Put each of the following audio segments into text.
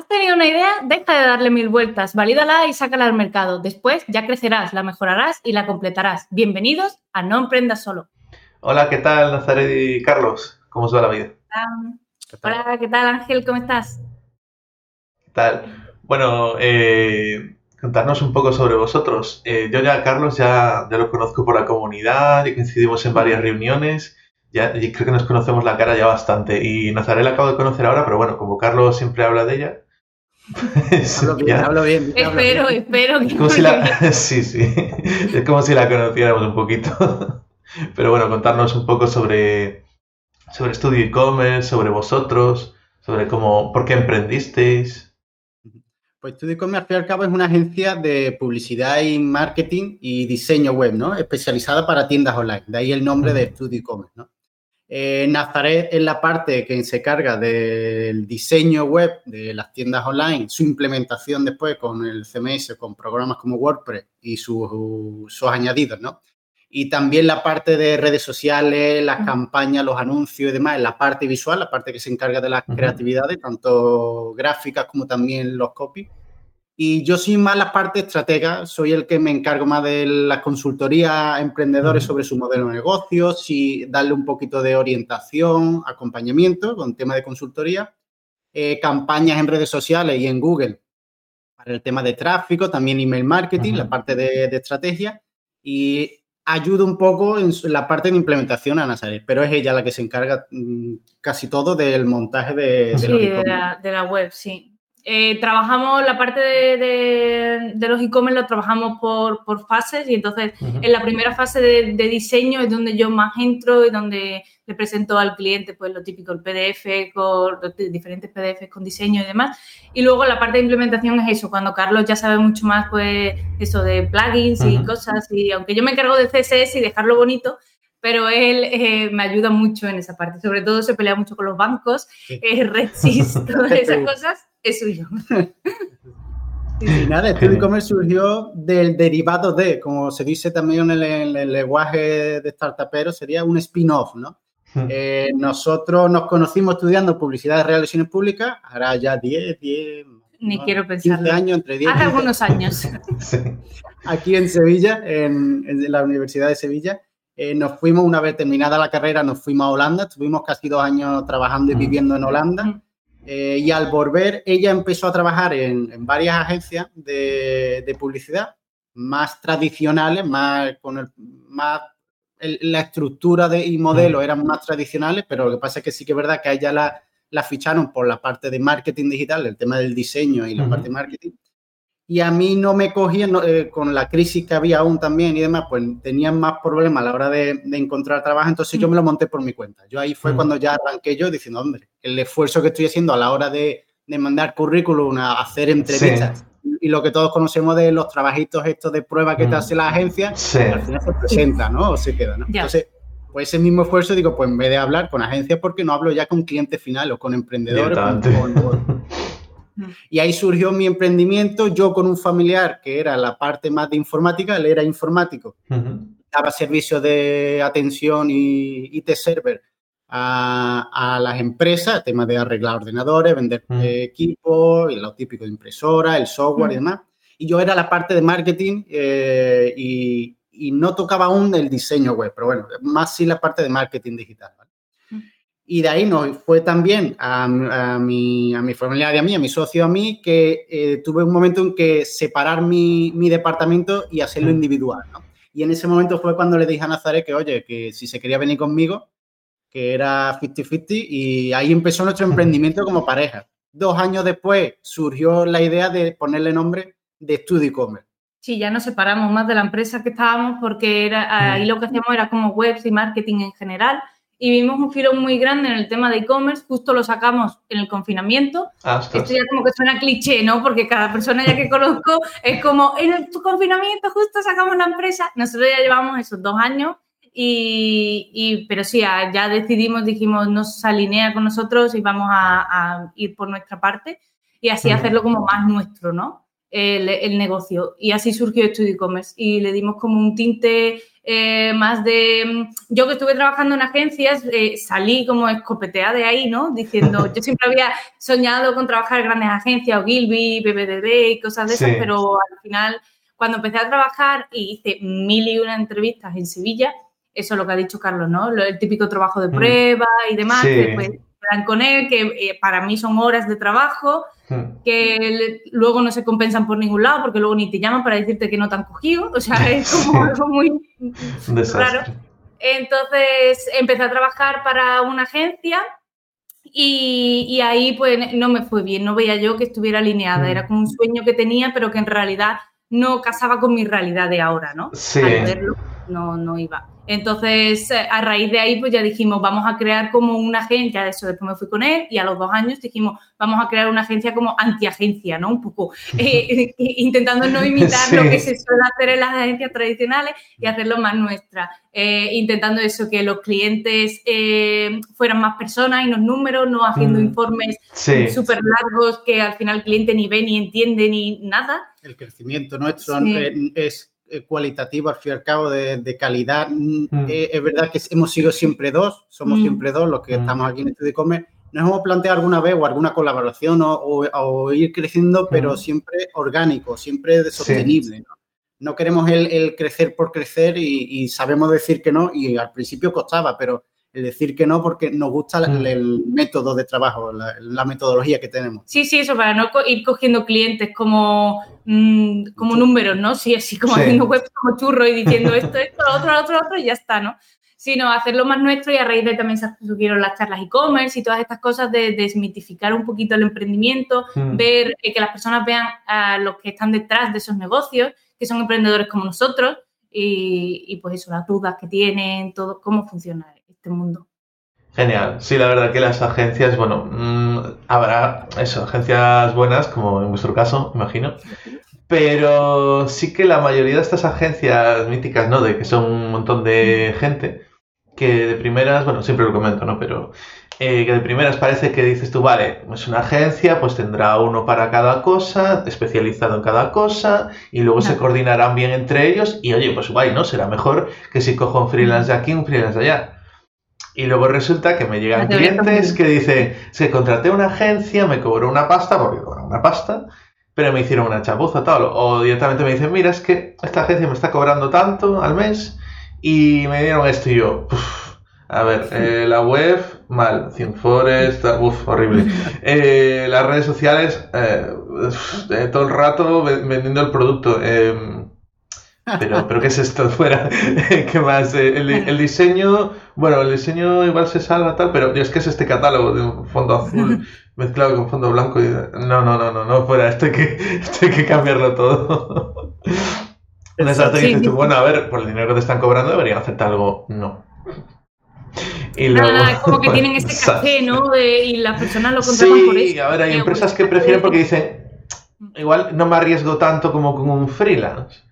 ¿Has tenido una idea? Deja de darle mil vueltas, valídala y sácala al mercado. Después ya crecerás, la mejorarás y la completarás. Bienvenidos a No Emprendas Solo. Hola, ¿qué tal Nazaret y Carlos? ¿Cómo os va la vida? Hola, ¿qué tal Ángel? ¿Cómo estás? ¿Qué tal? Bueno, eh, contarnos un poco sobre vosotros. Eh, yo ya, Carlos, ya, ya lo conozco por la comunidad y coincidimos en varias reuniones. Ya, y creo que nos conocemos la cara ya bastante. Y Nazaret la acabo de conocer ahora, pero bueno, como Carlos siempre habla de ella. hablo bien, hablo bien. espero, espero. Es como si la... sí, sí. Es como si la conociéramos un poquito. Pero bueno, contarnos un poco sobre, sobre estudio e-commerce, sobre vosotros, sobre cómo, por qué emprendisteis. Pues Studio e-commerce, al fin y al cabo, es una agencia de publicidad y marketing y diseño web, ¿no? Especializada para tiendas online. De ahí el nombre de Studio e-commerce, ¿no? Eh, Nazaret es la parte que se carga del diseño web de las tiendas online, su implementación después con el CMS, con programas como WordPress y sus, sus añadidos, ¿no? y también la parte de redes sociales, las campañas, los anuncios y demás, la parte visual, la parte que se encarga de las creatividades, tanto gráficas como también los copies. Y yo soy más la parte estratega, soy el que me encargo más de la consultoría a emprendedores sobre su modelo de negocios y darle un poquito de orientación, acompañamiento con tema de consultoría, eh, campañas en redes sociales y en Google para el tema de tráfico, también email marketing, la parte de, de estrategia. Y ayuda un poco en la parte de implementación a Nazaret, pero es ella la que se encarga mm, casi todo del montaje de, de, la, web, sí. Eh, trabajamos la parte de, los e-commerce, lo trabajamos por, fases y entonces en la primera fase de, diseño es donde yo más entro y donde le presento al cliente pues lo típico, el PDF, con los diferentes PDFs con diseño y demás. Y luego la parte de implementación es eso, cuando Carlos ya sabe mucho más pues eso de plugins y cosas y aunque yo me encargo de CSS y dejarlo bonito, pero él eh, me ayuda mucho en esa parte. Sobre todo se pelea mucho con los bancos, eh, Redsys, todas esas cosas es suyo. Y nada, Studio e-commerce surgió del derivado de, como se dice también en el, lenguaje de startupero, sería un spin-off, ¿no? Hmm. Eh, nosotros nos conocimos estudiando publicidad de relaciones públicas, ahora ya 10, 10, ni quiero pensar. 15 años, entre 10 Hace algunos años. Aquí en Sevilla, en, la Universidad de Sevilla, eh, nos fuimos, una vez terminada la carrera, nos fuimos a Holanda, estuvimos casi dos años trabajando y viviendo en Holanda. Eh, y al volver, ella empezó a trabajar en, varias agencias de, publicidad más tradicionales, más con el, más la estructura de, y modelo eran más tradicionales, pero lo que pasa es que sí que es verdad que a ella la, la ficharon por la parte de marketing digital, el tema del diseño y la parte de marketing y a mí no me cogían, eh, con la crisis que había aún también y demás, pues tenían más problemas a la hora de, encontrar trabajo, entonces yo me lo monté por mi cuenta. Yo ahí fue mm. cuando ya arranqué yo diciendo, hombre, el esfuerzo que estoy haciendo a la hora de, de mandar currículum, a hacer entrevistas y lo que todos conocemos de los trabajitos estos de prueba que te mm. hace la agencia, al final se presenta, ¿no? O se queda, ¿no? Entonces, pues ese mismo esfuerzo digo, pues en vez de hablar con agencias, porque no hablo ya con cliente final o con emprendedores? Y ahí surgió mi emprendimiento, yo con un familiar que era la parte más de informática, él era informático, daba servicios de atención y IT server a, las empresas, temas de arreglar ordenadores, vender equipos, y lo típico de impresora, el software y demás. Y yo era la parte de marketing eh, y, y, no tocaba aún el diseño web, pero bueno, más sí la parte de marketing digital. Y de ahí nos fue también a, mi, a mi familiar y a mí, a mi socio a mí, que eh, tuve un momento en que separar mi, mi departamento y hacerlo mm. individual. ¿no? Y en ese momento fue cuando le dije a Nazaret que, oye, que si se quería venir conmigo, que era 50-50, y ahí empezó nuestro emprendimiento como pareja. Dos años después surgió la idea de ponerle nombre de Studio E-Commerce. Sí, ya nos separamos más de la empresa que estábamos porque era, ahí mm. lo que hacíamos era como webs y marketing en general y vimos un filón muy grande en el tema de e-commerce, justo lo sacamos en el confinamiento. Ah, Esto ya como que suena cliché, ¿no? Porque cada persona ya que conozco es como, en el confinamiento justo sacamos la empresa. Nosotros ya llevamos esos dos años y, pero sí, ya decidimos, dijimos, nos alinea con nosotros y vamos a, ir por nuestra parte y así hacerlo como más nuestro, ¿no? El, el, negocio. Y así surgió Studio E-Commerce y le dimos como un tinte eh, más de... Mm, yo que estuve trabajando en agencias, eh, salí como escopeteada de ahí, ¿no? Diciendo, yo siempre había soñado con trabajar en grandes agencias, o Gilby, BBDB y cosas de esas, pero al final, cuando empecé a trabajar y hice mil y una entrevistas en Sevilla, eso es lo que ha dicho Carlos, ¿no? El típico trabajo de mm. prueba y demás, que después quedan con él, que eh, para mí son horas de trabajo, mm. que luego no se compensan por ningún lado, porque luego ni te llaman para decirte que no te han cogido, o sea, es como algo muy raro. Entonces empecé a trabajar para una agencia y, y, ahí pues no me fue bien, no veía yo que estuviera alineada, mm. era como un sueño que tenía, pero que en realidad no casaba con mi realidad de ahora, ¿no? Sí. Al verlo, no, no iba. Entonces, eh, a raíz de ahí, pues ya dijimos, vamos a crear como una agencia, de eso después me fui con él y a los dos años dijimos, vamos a crear una agencia como antiagencia, ¿no? Un poco eh, intentando no imitar lo que se suele hacer en las agencias tradicionales y hacerlo más nuestra. Eh, intentando eso, que los clientes fueran más personas y no números, no haciendo mm. informes súper largos que al final el cliente ni ve ni entiende ni nada. El crecimiento nuestro es eh, cualitativo, al fin y al cabo, de, calidad. Mm, mm. Eh, es verdad que hemos sido siempre dos, somos mm. siempre dos los que estamos aquí en Estudio Comer. Nos hemos planteado alguna vez o alguna colaboración o, ir creciendo, pero siempre orgánico, siempre sostenible. ¿no? queremos el, crecer por crecer y, sabemos decir que no, y al principio costaba, pero el decir que no porque nos gusta el, método de trabajo, la, metodología que tenemos. Sí, sí, eso, para no ir cogiendo clientes como, mm, como números, ¿no? Sí, así como haciendo web como churro y diciendo esto, esto, lo otro, lo otro, lo otro y ya está, ¿no? Sino hacerlo más nuestro y a raíz de también se surgieron las charlas e-commerce y todas estas cosas de desmitificar un poquito el emprendimiento, mm. ver eh, que las personas vean a los que están detrás de esos negocios, que son emprendedores como nosotros y, y pues eso, las dudas que tienen, todo, cómo funciona este mundo. Genial. Sí, la verdad que las agencias, bueno, mm, habrá eso, agencias buenas, como en vuestro caso, imagino. Pero sí que la mayoría de estas agencias míticas, ¿no? De que son un montón de gente, que de primeras, bueno, siempre lo comento, ¿no? Pero eh, que de primeras parece que dices tú, vale, es una agencia, pues tendrá uno para cada cosa, especializado en cada cosa, y luego se coordinarán bien entre ellos, y oye, pues guay, ¿no? Será mejor que si cojo un freelance de aquí, un freelance de allá. Y luego resulta que me llegan clientes que dicen, se contraté una agencia, me cobró una pasta, porque cobró una pasta, pero me hicieron una chapuza, tal. O directamente me dicen, mira, es que esta agencia me está cobrando tanto al mes y me dieron esto y yo, a ver, eh, la web, mal, Cienfores, uff, horrible. Eh, las redes sociales, eh, todo el rato vendiendo el producto. Em, pero, pero ¿qué es esto fuera? ¿Qué más? Eh, el, diseño, bueno, el diseño igual se salva tal, pero es que es este catálogo de un fondo azul mezclado con fondo blanco y no, no, no, no, no, fuera, esto hay que, esto hay que cambiarlo todo. Exacto, y dices tú, bueno, a ver, por el dinero que te están cobrando deberían hacerte algo, no. Y luego, Nada, como que tienen este café, ¿no? y las personas lo contratan por eso. Sí, a ver, hay empresas que prefieren porque dicen, igual no me arriesgo tanto como con un freelance.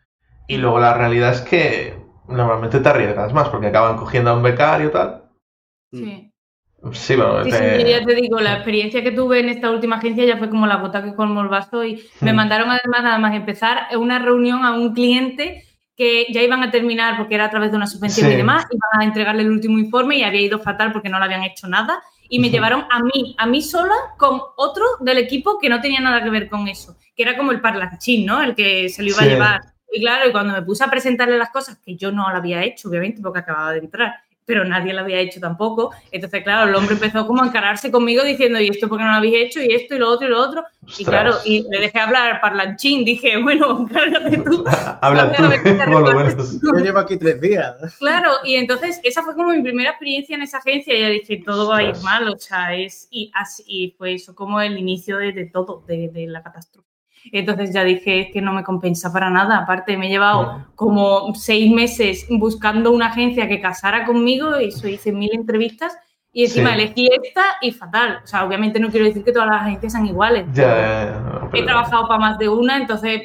Y luego la realidad es que normalmente te arriesgas más porque acaban cogiendo a un becario y tal. Sí. Sí, bueno, sí, ya te digo, la experiencia que tuve en esta última agencia ya fue como la gota que colmó el vaso y me hmm. mandaron además nada más empezar una reunión a un cliente que ya iban a terminar porque era a través de una subvención y demás, iban a entregarle el último informe y había ido fatal porque no le habían hecho nada y me llevaron a mí, a mí sola con otro del equipo que no tenía nada que ver con eso, que era como el parlanchín, ¿no? El que se lo iba a llevar y claro, y cuando me puse a presentarle las cosas, que yo no lo había hecho, obviamente, porque acababa de entrar, pero nadie lo había hecho tampoco. Entonces, claro, el hombre empezó como a encararse conmigo diciendo, ¿y esto por qué no lo habéis hecho? Y esto, y lo otro, y lo otro. Y claro, y le dejé hablar parlanchín. Dije, bueno, cárgate tú. Habla tú. Yo llevo aquí tres días. Claro, y entonces esa fue como mi primera experiencia en esa agencia. Y ya dije, todo va a ir mal, o sea, es. Y así fue eso como el inicio de, todo, de, de la catástrofe. Entonces ya dije que no me compensa para nada. Aparte, me he llevado como seis meses buscando una agencia que casara conmigo y eso hice mil entrevistas y encima elegí esta y fatal. O sea, obviamente no quiero decir que todas las agencias sean iguales. he trabajado para más de una, entonces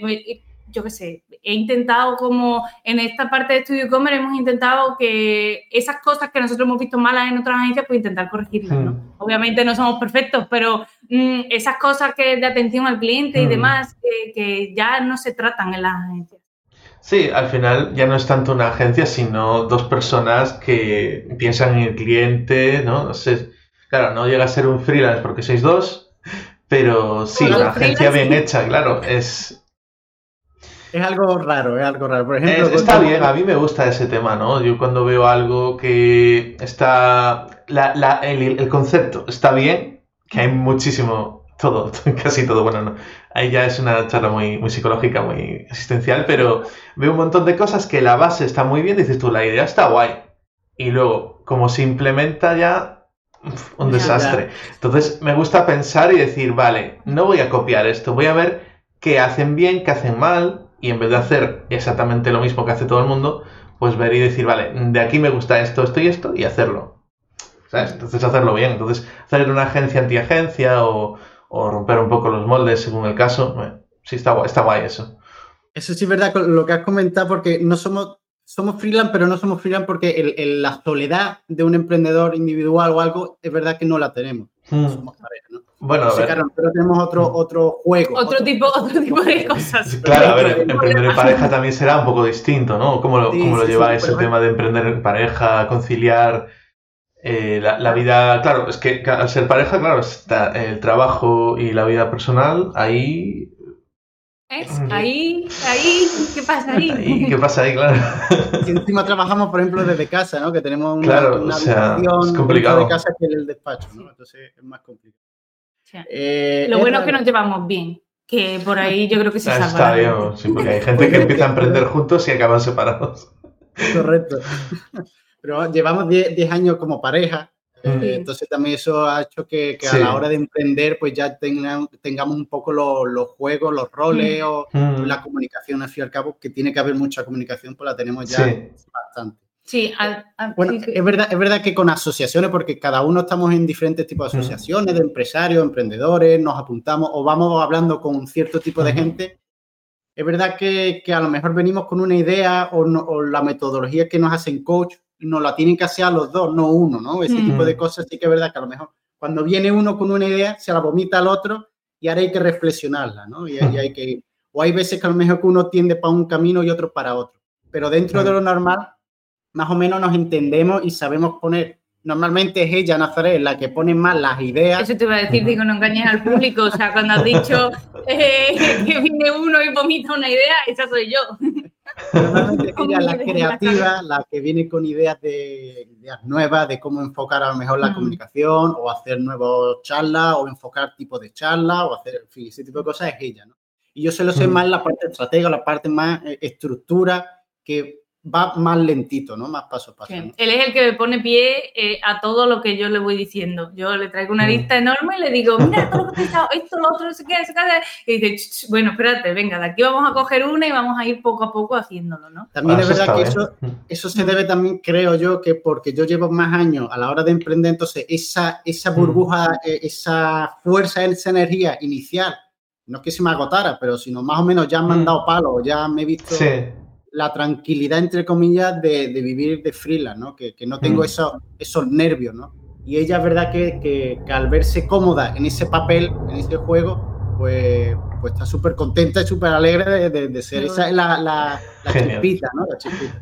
yo qué sé, he intentado como en esta parte de Studio Commerce hemos intentado que esas cosas que nosotros hemos visto malas en otras agencias, pues intentar corregirlas, ¿no? Hmm. Obviamente no somos perfectos, pero mm, esas cosas que de atención al cliente y hmm. demás que, ya no se tratan en las agencias. Sí, al final ya no es tanto una agencia, sino dos personas que piensan en el cliente, ¿no? No sé, claro, no llega a ser un freelance porque sois dos, pero sí, una agencia bien hecha, claro, es... Es algo raro, es algo raro. Por ejemplo, está bien, a mí me gusta ese tema, ¿no? Yo cuando veo algo que está... el, concepto está bien, que hay muchísimo, todo, casi todo, bueno, no. Ahí ya es una charla muy, muy psicológica, muy existencial, pero veo un montón de cosas que la base está muy bien, dices tú, la idea está guay. Y luego, como se implementa ya, un desastre. Entonces me gusta pensar y decir, vale, no voy a copiar esto, voy a ver qué hacen bien, qué hacen mal, y en vez de hacer exactamente lo mismo que hace todo el mundo, pues ver y decir, vale, de aquí me gusta esto, esto y esto, y hacerlo. Entonces hacerlo bien. Entonces, hacer una agencia anti-agencia o, romper un poco los moldes según el caso, sí está guay, está guay eso. Eso sí es verdad lo que has comentado, porque no somos somos freelance, pero no somos freelance porque la soledad de un emprendedor individual o algo, es verdad que no la tenemos. Hmm. Somos pareja, ¿no? Bueno, a ver. pero tenemos otro, hmm. otro juego. Otro, tipo, otro tipo de cosas. Claro, a ver, emprender en pareja también será un poco distinto, ¿no? ¿Cómo lo, lo lleváis el tema de emprender en pareja, conciliar eh, la, vida? Claro, es que al ser pareja, claro, está el trabajo y la vida personal, ahí Ahí, ahí, ¿qué pasa ahí? ¿Qué pasa ahí, claro? Y encima trabajamos, por ejemplo, desde casa, ¿no? Que tenemos una, claro, o sea, es complicado. de casa que el despacho, ¿no? Entonces es más complicado. Eh, Lo bueno es que nos llevamos bien, que por ahí yo creo que se salva. Está bien, sí, porque hay gente que empieza a emprender juntos y acaban separados. Correcto. Pero llevamos 10 años como pareja eh, entonces también eso ha hecho que, a la hora de emprender pues ya tengamos un poco los, juegos, los roles mm. o mm. la comunicación al fin y al cabo, que tiene que haber mucha comunicación, pues la tenemos ya bastante. Sí, bueno, es verdad, es verdad que con asociaciones, porque cada uno estamos en diferentes tipos de mm. asociaciones, de empresarios, emprendedores, nos apuntamos o vamos hablando con un cierto tipo de gente. Es verdad que, a lo mejor venimos con una idea o, o la metodología que nos hacen coach no la tienen que hacer a los dos, no uno, ¿no? Ese tipo de cosas sí que es verdad que a lo mejor cuando viene uno con una idea, se la vomita al otro y ahora hay que reflexionarla, ¿no? Y, hay que O hay veces que a lo mejor que uno tiende para un camino y otro para otro. Pero dentro de lo normal, más o menos nos entendemos y sabemos poner normalmente es ella, Nazaret, la que pone más las ideas. Eso te iba a decir, digo, no engañes al público. O sea, cuando has dicho eh, que viene uno y vomita una idea, esa soy yo. Normalmente ella es la creativa, la que viene con ideas de ideas nuevas, de cómo enfocar a lo mejor la mm. comunicación o hacer nuevas charlas o enfocar tipos de charlas o hacer, en fin, ese tipo de cosas es ella, ¿no? Y yo se lo sé mm. más la parte estratega, la parte más eh, estructura que va más lentito, ¿no? Más paso a paso. Él es el que me pone pie eh, a todo lo que yo le voy diciendo. Yo le traigo una mm. lista enorme y le digo, mira, todo lo que he pensado, esto, lo otro, no sé qué, no sé qué. Y dice, bueno, espérate, venga, de aquí vamos a coger una y vamos a ir poco a poco haciéndolo, ¿no? También es verdad que eso, mm. eso se debe también, creo yo, que porque yo llevo más años a la hora de emprender, entonces esa, esa mm. burbuja, eh, esa fuerza, esa energía inicial, no es que se me agotara, pero sino más o menos ya me han dado palo, ya me he visto... Sí la tranquilidad, entre comillas, de, vivir de freelance, ¿no? Que, no tengo mm. esos, esos nervios, ¿no? Y ella es verdad que, al verse cómoda en ese papel, en ese juego, pues, pues está súper contenta y súper alegre de, ser esa la, la, chispita, ¿no? La chispita.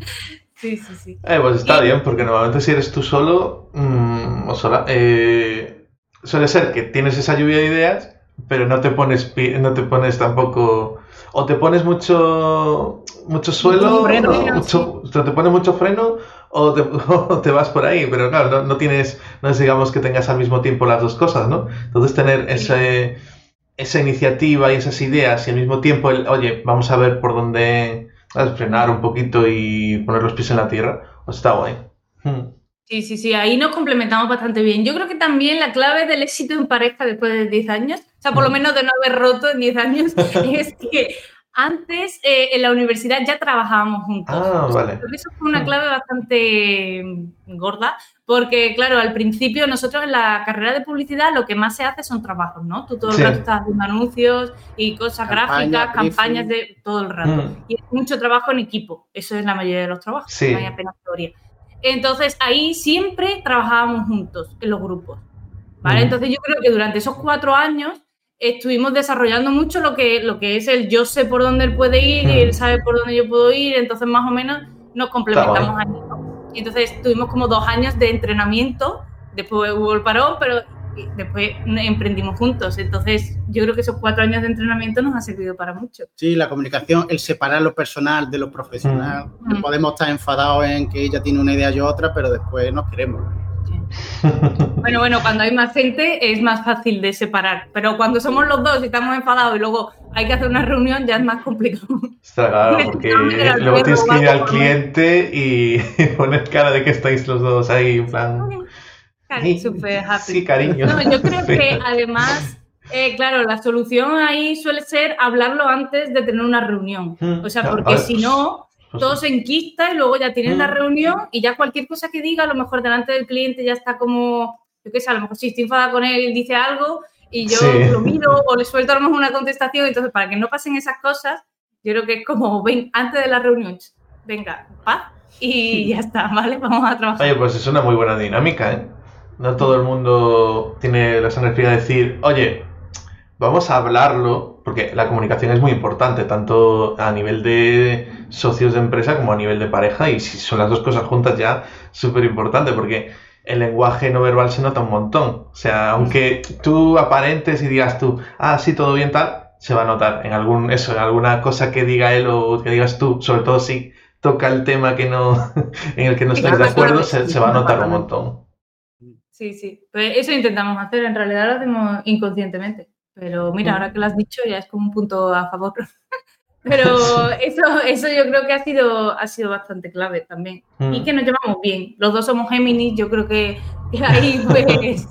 Sí, sí, sí. Eh, pues está bien, porque normalmente si eres tú solo mmm, o sola, eh, suele ser que tienes esa lluvia de ideas, pero no te pones, no te pones tampoco o te pones mucho, mucho suelo, mucho, te pones mucho freno o te, vas por ahí, pero claro, no, tienes, no es digamos que tengas al mismo tiempo las dos cosas, ¿no? Entonces tener ese, esa iniciativa y esas ideas y al mismo tiempo el, oye, vamos a ver por dónde frenar un poquito y poner los pies en la tierra, pues está guay. Hmm. Sí, sí, sí, ahí nos complementamos bastante bien. Yo creo que también la clave del éxito en pareja después de 10 años, o sea, por lo mm. menos de no haber roto en 10 años, es que antes eh, en la universidad ya trabajábamos juntos. Ah, vale. Eso fue una mm. clave bastante gorda, porque claro, al principio nosotros en la carrera de publicidad lo que más se hace son trabajos, ¿no? Tú todo el rato estás haciendo anuncios y cosas gráficas, campañas de todo el rato. Mm. Y mucho trabajo en equipo, eso es la mayoría de los trabajos, no hay apenas teoría. Entonces ahí siempre trabajábamos juntos en los grupos. ¿vale? Entonces yo creo que durante esos cuatro años estuvimos desarrollando mucho lo que, lo que es el yo sé por dónde él puede ir y él sabe por dónde yo puedo ir, entonces más o menos nos complementamos ahí. Y entonces tuvimos como dos años de entrenamiento, después hubo el parón, pero después emprendimos juntos. Entonces, yo creo que esos cuatro años de entrenamiento nos ha servido para mucho. Sí, la comunicación, el separar lo personal de lo profesional. Mm. Podemos estar enfadados en que ella tiene una idea y yo otra, pero después nos queremos. Bueno, bueno, cuando hay más gente es más fácil de separar, pero cuando somos los dos y estamos enfadados y luego hay que hacer una reunión ya es más complicado. Está claro, porque luego tienes que ir al cliente y poner cara de que estáis los dos ahí en plan... Sí, cariño. No, yo creo que además, eh, claro, la solución ahí suele ser hablarlo antes de tener una reunión. Hmm. O sea, porque si no, pues todo se enquista y luego ya tienes la hmm. reunión y ya cualquier cosa que diga, a lo mejor delante del cliente ya está como, yo qué sé, a lo mejor si estoy enfadada con él y dice algo y yo lo miro o le suelto a lo mejor una contestación. Entonces, para que no pasen esas cosas, yo creo que es como, ven, antes de la reunión, venga, paz y ya está, ¿vale? Vamos a trabajar. Oye, pues es una muy buena dinámica, ¿eh? No todo el mundo tiene la energía de decir, oye, vamos a hablarlo, porque la comunicación es muy importante, tanto a nivel de socios de empresa como a nivel de pareja, y si son las dos cosas juntas ya, súper importante, porque el lenguaje no verbal se nota un montón. O sea, aunque tú aparentes y digas tú, ah, sí, todo bien tal, se va a notar en algún, eso, en alguna cosa que diga él o que digas tú, sobre todo si toca el tema que no, en el que no estés de acuerdo, se, se va a notar un montón. Sí, sí. Pues eso intentamos hacer. En realidad lo hacemos inconscientemente. Pero mira, ahora que lo has dicho, ya es como un punto a favor. Pero eso, eso yo creo que ha sido, ha sido bastante clave también. Y mm. que nos llevamos bien. Los dos somos Géminis, yo creo que ahí pues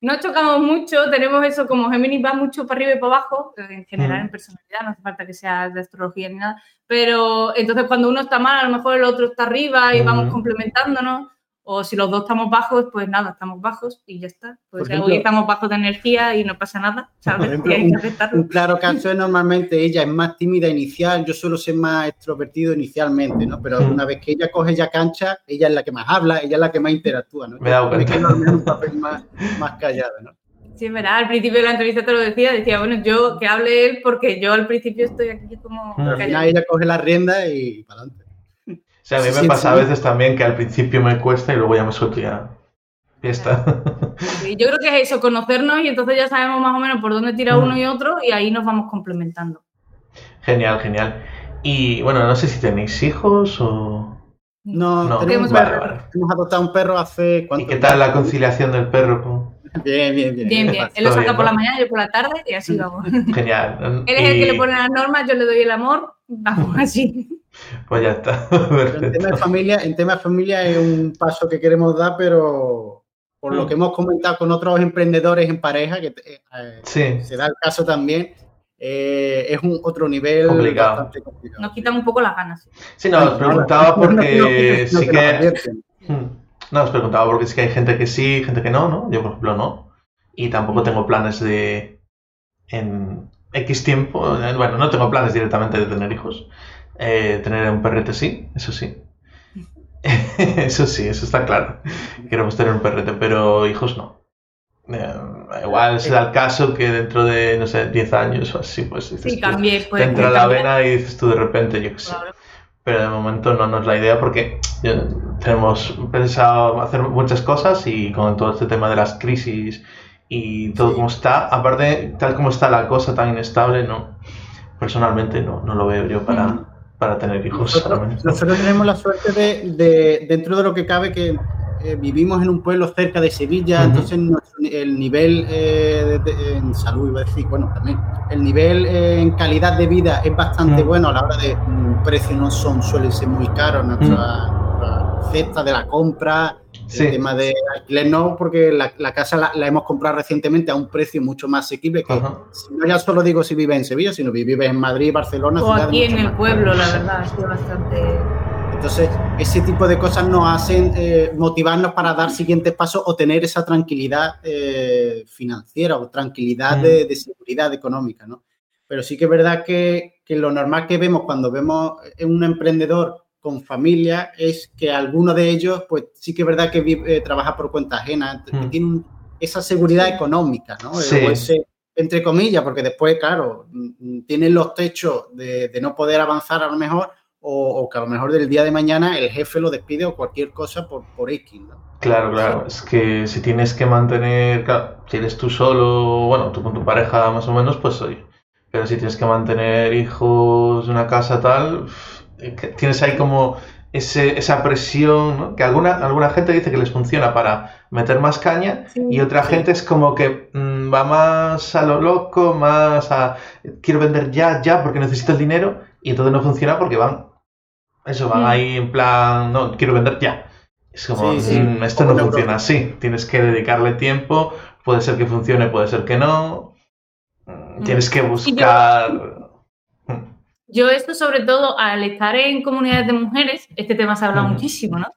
no chocamos mucho. Tenemos eso como Géminis va mucho para arriba y para abajo, en general mm. en personalidad, no hace falta que sea de astrología ni nada. Pero entonces cuando uno está mal, a lo mejor el otro está arriba y vamos mm. complementándonos. O si los dos estamos bajos, pues nada, estamos bajos y ya está. Pues hoy estamos bajos de energía y no pasa nada. un, claro caso es normalmente ella es más tímida inicial, yo suelo ser más extrovertido inicialmente, ¿no? Pero una vez que ella coge ya cancha, ella es la que más habla, ella es la que más interactúa, ¿no? Me da un papel más, más callado, ¿no? Sí, verdad, al principio de la entrevista te lo decía, decía, bueno, yo que hable él porque yo al principio estoy aquí como... Pero al final ella coge la rienda y para adelante. O sea, a mí me pasa a veces también que al principio me cuesta y luego ya me suelto ya. está. yo creo que es eso, conocernos y entonces ya sabemos más o menos por dónde tira uno y otro y ahí nos vamos complementando. Genial, genial. Y bueno, no sé si tenéis hijos o... No, no. Tenemos hemos adoptado un perro hace... ¿Y qué tal la conciliación del perro? Bien, bien, bien. Bien, bien. Él lo saca por la mañana, yo por la tarde y así vamos. Genial. Él es el que le pone las normas, yo le doy el amor, vamos así. Pues ya está. En tema, de familia, en tema de familia es un paso que queremos dar, pero por lo mm. que hemos comentado con otros emprendedores en pareja, que eh, se da el caso también, eh, es un otro nivel complicado. Nos quitan un poco las ganas. Sí, no, os preguntaba porque sí que... Hmm. No, os preguntaba porque sí que hay gente que sí, gente que no, ¿no? Yo, por ejemplo, no. Y tampoco mm. tengo planes de... En X tiempo, eh, bueno, no tengo planes directamente de tener hijos. Eh, tener un perrete sí, eso sí. eso sí, eso está claro. Queremos tener un perrete, pero hijos no. Eh, igual se da el caso que dentro de, no sé, 10 años o así, pues sí, cambié, te entra la vena y dices tú de repente, yo qué sé. Pero de momento no, no es la idea porque tenemos pensado hacer muchas cosas y con todo este tema de las crisis y todo como está, aparte, tal como está la cosa tan inestable, no, personalmente no, no lo veo yo para, para tener hijos. Nosotros, tenemos la suerte de, dentro de lo que cabe, que eh, vivimos en un pueblo cerca de Sevilla, entonces el nivel eh, en salud, iba a decir, bueno, también, el nivel eh, en calidad de vida es bastante bueno a la hora de mm, precios no son, suelen ser muy caros, nuestra cesta de la compra, el tema de alquiler no, porque la, casa la, hemos comprado recientemente a un precio mucho más asequible que si no ya solo digo si vive en Sevilla, sino si vive en Madrid, Barcelona. O aquí en el pueblo, la verdad, es bastante... Entonces, ese tipo de cosas nos hacen eh, motivarnos para dar siguientes pasos o tener esa tranquilidad eh, financiera o tranquilidad de, de, seguridad económica, ¿no? Pero sí que es verdad que, que lo normal que vemos cuando vemos un emprendedor con familia es que alguno de ellos, pues sí que es verdad que eh, trabaja por cuenta ajena, que mm. tiene esa seguridad económica, ¿no? Sí. entre comillas, porque después, claro, mm, tienen los techos de, no poder avanzar a lo mejor, o, que a lo mejor del día de mañana el jefe lo despide o cualquier cosa por, por X, ¿no? Claro, claro. Es que si tienes que mantener, claro, si eres tú solo, bueno, tú con tu pareja más o menos, pues oye. Pero si tienes que mantener hijos, una casa tal, tienes ahí como ese, esa presión, ¿no? que alguna, alguna gente dice que les funciona para meter más caña y otra gente es como que mm, va más a lo loco, más a quiero vender ya, ya porque necesito el dinero y entonces no funciona porque van, eso, van mm. ahí en plan, no, quiero vender ya. Es como, mm, esto no funciona así, tienes que dedicarle tiempo, puede ser que funcione, puede ser que no, tienes que buscar... Yo esto sobre todo al estar en comunidades de mujeres, este tema se habla muchísimo, ¿no?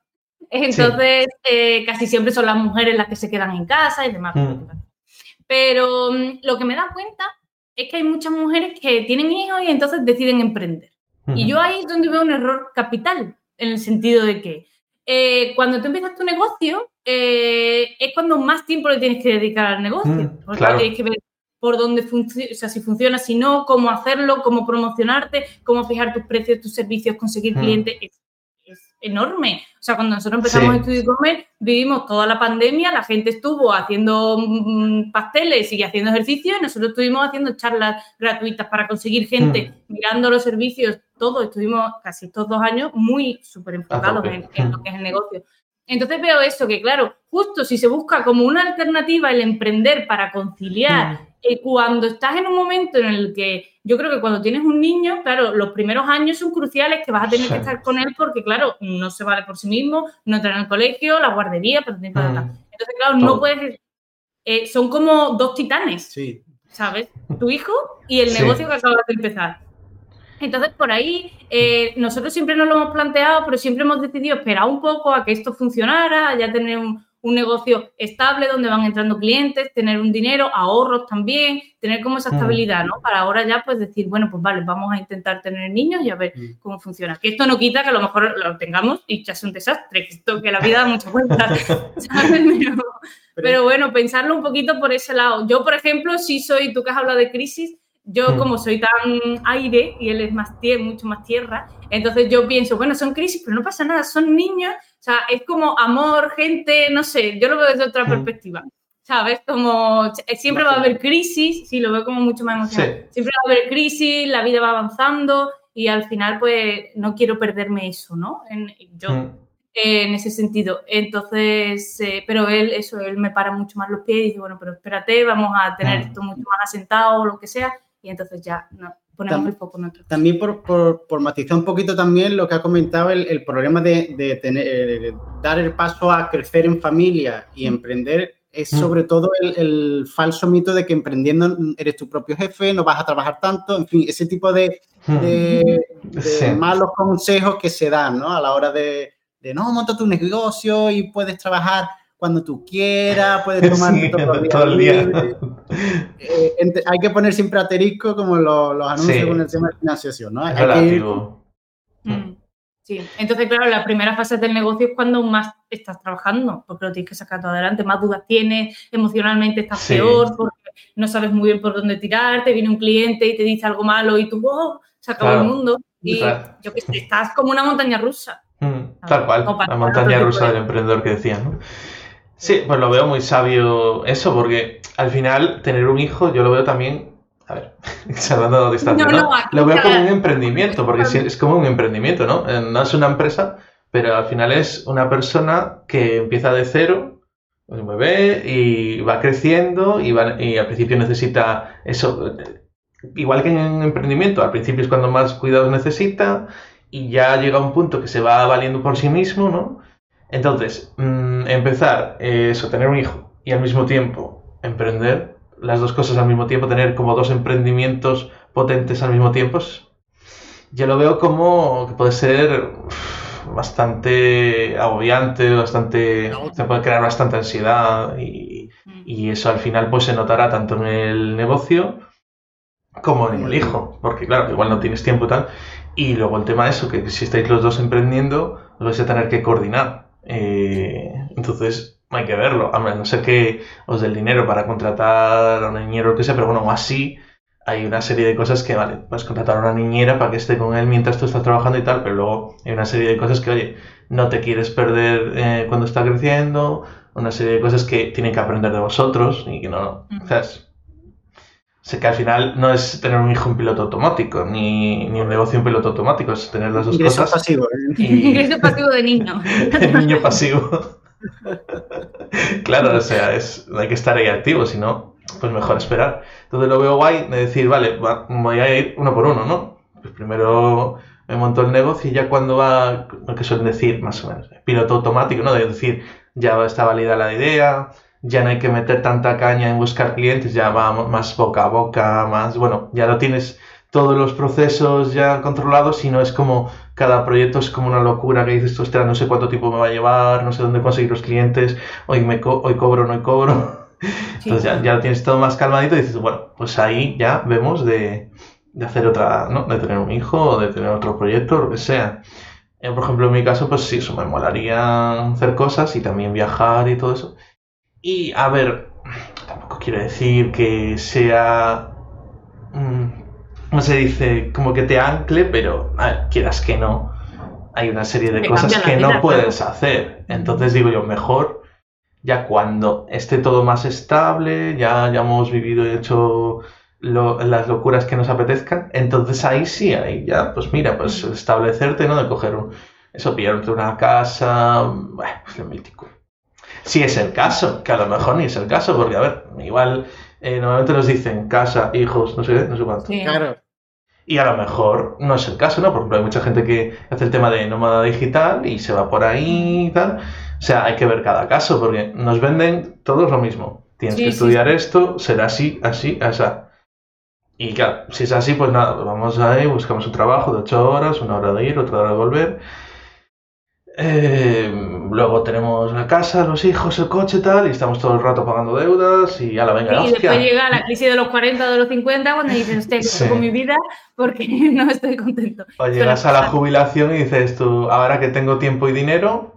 Entonces, eh, casi siempre son las mujeres las que se quedan en casa y demás. Pero mm, lo que me da cuenta es que hay muchas mujeres que tienen hijos y entonces deciden emprender. Y yo ahí es donde veo un error capital, en el sentido de que eh, cuando tú empiezas tu negocio, eh, es cuando más tiempo le tienes que dedicar al negocio. porque tienes que ver por dónde funciona, o sea, si funciona, si no, cómo hacerlo, cómo promocionarte, cómo fijar tus precios, tus servicios, conseguir clientes. Es, enorme. O sea, cuando nosotros empezamos Estudio Comer, vivimos toda la pandemia, la gente estuvo haciendo mm, pasteles y haciendo ejercicio y nosotros estuvimos haciendo charlas gratuitas para conseguir gente, mirando los servicios, todo. Estuvimos casi estos dos años muy súper enfocados en, en lo que es el negocio. Entonces veo eso, que claro, justo si se busca como una alternativa el emprender para conciliar, eh, cuando estás en un momento en el que yo creo que cuando tienes un niño, claro, los primeros años son cruciales que vas a tener que estar con él porque, claro, no se vale por sí mismo, no entra en el colegio, la guardería, pero Entonces, claro, no puedes... Eh, son como dos titanes, sí. ¿sabes? Tu hijo y el negocio que acabas de empezar. Entonces, por ahí, eh, nosotros siempre nos lo hemos planteado, pero siempre hemos decidido esperar un poco a que esto funcionara, ya tener un, negocio estable donde van entrando clientes, tener un dinero, ahorros también, tener como esa mm. estabilidad, ¿no? Para ahora ya, pues decir, bueno, pues vale, vamos a intentar tener niños y a ver mm. cómo funciona. Que esto no quita que a lo mejor lo tengamos y ya es un desastre, que esto que la vida da muchas vueltas, Pero bueno, pensarlo un poquito por ese lado. Yo, por ejemplo, sí soy, tú que has hablado de crisis, yo hmm. como soy tan aire y él es más tierra, mucho más tierra, entonces yo pienso, bueno, son crisis, pero no pasa nada, son niños, o sea, es como amor, gente, no sé, yo lo veo desde otra hmm. perspectiva. ¿Sabes? Como siempre va a haber crisis, sí, lo veo como mucho más emocional. Siempre va a haber crisis, la vida va avanzando y al final, pues, no quiero perderme eso, ¿no? En, yo, hmm. en ese sentido. Entonces, eh, pero él, eso, él me para mucho más los pies y dice, bueno, pero espérate, vamos a tener esto mucho más asentado o lo que sea y entonces ya no, ponemos el foco en otro. También por, por, matizar un poquito también lo que ha comentado, el, el problema de, de tener, eh, dar el paso a crecer en familia y emprender es sobre todo el, el, falso mito de que emprendiendo eres tu propio jefe, no vas a trabajar tanto, en fin, ese tipo de, de, malos consejos que se dan ¿no? a la hora de, de, no, monta tu negocio y puedes trabajar cuando tú quieras, puedes tomar todo, el día. Eh, hay que poner siempre asterisco como los anuncios con el tema de financiación, ¿no? Es relativo. Mm, sí, entonces claro, la primera fase del negocio es cuando más estás trabajando, porque lo tienes que sacar todo adelante, más dudas tienes, emocionalmente estás peor, porque no sabes muy bien por dónde tirar, te viene un cliente y te dice algo malo y tú, wow, se acabó el mundo. Y yo que sé, estás como una montaña rusa. Mm, tal cual, la montaña rusa del emprendedor que decías, ¿no? Sí, pues lo veo muy sabio eso, porque al final tener un hijo yo lo veo también, a ver, salvando distancia, ¿no? lo veo como un emprendimiento, porque es como un emprendimiento, ¿no? Eh, no es una empresa, pero al final es una persona que empieza de cero, un bebé, y va creciendo y, va, y al principio necesita eso, igual que en un emprendimiento, al principio es cuando más cuidado necesita y ya llega a un punto que se va valiendo por sí mismo, ¿no? Entonces, mm, empezar eh, eso, tener un hijo y al mismo tiempo emprender, las dos cosas al mismo tiempo, tener como dos emprendimientos potentes al mismo tiempo, yo lo veo como que puede ser bastante agobiante, bastante, se puede crear bastante ansiedad y, mm. y, eso al final pues se notará tanto en el negocio como en el hijo, porque claro, igual no tienes tiempo y tal. Y luego el tema de eso, que si estáis los dos emprendiendo, lo vais a tener que coordinar. Eh, entonces, hay que verlo. A no sé qué os del dinero para contratar a un niñero o que sea, pero bueno, así hay una serie de cosas que, vale, puedes contratar a una niñera para que esté con él mientras tú estás trabajando y tal, pero luego hay una serie de cosas que, oye, no te quieres perder eh, cuando está creciendo, una serie de cosas que tienen que aprender de vosotros y que no, o sea, sé que al final no es tener un hijo en piloto automático, ni, ni un negocio en piloto automático, es tener las dos Ingreso cosas. pasivo. ¿eh? Ingreso pasivo de niño. El niño pasivo. claro, o sea, es, hay que estar ahí activo, si no, pues mejor esperar. Entonces lo veo guay de decir, vale, va- voy a ir uno por uno, ¿no? Pues primero me monto el negocio y ya cuando va, lo que suelen decir más o menos, piloto automático, ¿no? De decir, ya está válida la idea, ya no hay que meter tanta caña en buscar clientes, ya va más boca a boca, más, bueno, ya lo tienes todos los procesos ya controlados y no es como cada proyecto es como una locura que dices, ostras, no sé cuánto tiempo me va a llevar, no sé dónde conseguir los clientes, hoy, me co- hoy cobro, no hoy cobro. Sí. Entonces ya, ya lo tienes todo más calmadito y dices, bueno, pues ahí ya vemos de, de hacer otra, ¿no? De tener un hijo o de tener otro proyecto, lo que sea. Eh, por ejemplo, en mi caso, pues sí, eso me molaría hacer cosas y también viajar y todo eso. Y a ver, tampoco quiero decir que sea, mm, ¿cómo se dice? Como que te ancle, pero a ver, quieras que no, hay una serie de Te cosas que vida, no puedes hacer. Entonces digo yo, mejor ya cuando esté todo más estable, ya hayamos vivido y hecho lo- las locuras que nos apetezcan, entonces ahí sí, ahí ya, pues mira, pues establecerte, ¿no? De coger un, eso, pillarte una casa, bueno, pues lo mítico. Si es el caso, que a lo mejor ni es el caso, porque a ver, igual eh, normalmente nos dicen casa, hijos, no sé, qué, no sé cuánto. Sí. Claro. Y a lo mejor no es el caso, ¿no? Por ejemplo, hay mucha gente que hace el tema de nómada digital y se va por ahí y tal. O sea, hay que ver cada caso porque nos venden todos lo mismo. Tienes Sí, que sí, estudiar esto, será así, así, así. Y claro, si es así, pues nada, vamos ahí, buscamos un trabajo de ocho horas, una hora de ir, otra hora de volver. Eh, luego tenemos la casa, los hijos, el coche y tal, y estamos todo el rato pagando deudas y a la venga, y hostia. después llega la crisis de los 40 de los 50 cuando dices, hostia, ¿qué Sí. hago con mi vida? Porque no estoy contento. O llegas a la jubilación y dices tú, ahora que tengo tiempo y dinero,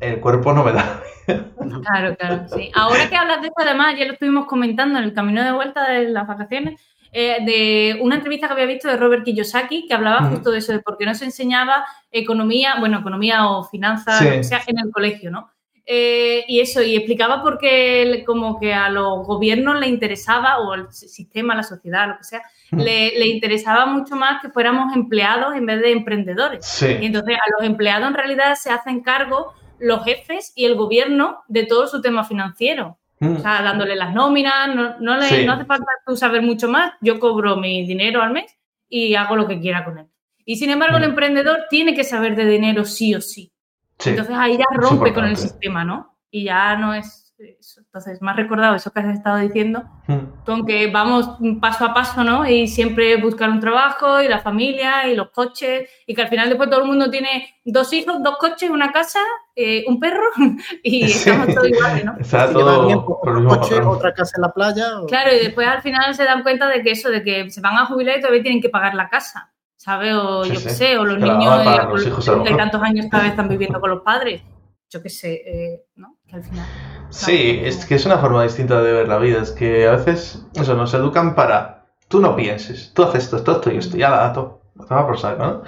el cuerpo no me da. Claro, claro, sí. Ahora que hablas de esto, además, ya lo estuvimos comentando en el camino de vuelta de las vacaciones, eh, de una entrevista que había visto de Robert Kiyosaki que hablaba justo de eso, de por qué no se enseñaba economía, bueno, economía o finanzas, Sí. sea, en el colegio, ¿no? Eh, y eso, y explicaba por qué como que a los gobiernos le interesaba, o al sistema, la sociedad, lo que sea, le, le interesaba mucho más que fuéramos empleados en vez de emprendedores. Y entonces a los empleados en realidad se hacen cargo los jefes y el gobierno de todo su tema financiero. Mm. O sea, dándole las nóminas, no, no, le, Sí. no hace falta tú saber mucho más. Yo cobro mi dinero al mes y hago lo que quiera con él. Y sin embargo, el Mm. emprendedor tiene que saber de dinero sí o sí. sí. Entonces ahí ya rompe con el sistema, ¿no? Y ya no es eso. Entonces, me has recordado eso que has estado diciendo, Mm. con que vamos paso a paso, ¿no? Y siempre buscar un trabajo y la familia y los coches y que al final después todo el mundo tiene dos hijos, dos coches, una casa, eh, un perro y Sí. estamos todos iguales, ¿no? Está todo bien, pues, por otro mismo coche, patrón. otra casa en la playa. o- Claro, y después al final se dan cuenta de que eso, de que se van a jubilar y todavía tienen que pagar la casa, ¿sabes? O Sí, yo qué sí. sé, o los niños van a pagar los con los hijos, a lo 30 y mejor. tantos años cada vez están viviendo con los padres. Yo qué sé, eh, ¿no? Que al final. Sí, es que es una forma distinta de ver la vida. Es que a veces eso nos educan para tú no pienses, tú haces esto, esto, esto y esto, ya la dato. Toma por saco, ¿no?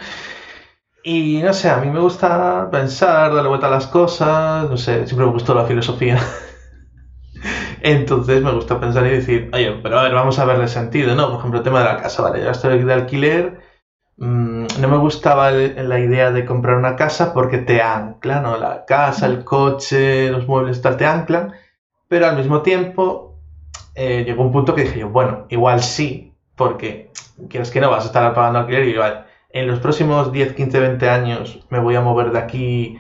Y no sé, a mí me gusta pensar, darle vuelta a las cosas, no sé, siempre me gustó la filosofía. Entonces me gusta pensar y decir, oye, pero a ver, vamos a verle sentido, ¿no? Por ejemplo, el tema de la casa, vale, yo estoy de alquiler, mm, no me gustaba el- la idea de comprar una casa porque te ancla, ¿no? La casa, el coche, los muebles, tal, te anclan, pero al mismo tiempo eh, llegó un punto que dije yo, bueno, igual sí, porque quieres que no vas a estar pagando alquiler y vale, en los próximos 10, 15, 20 años me voy a mover de aquí,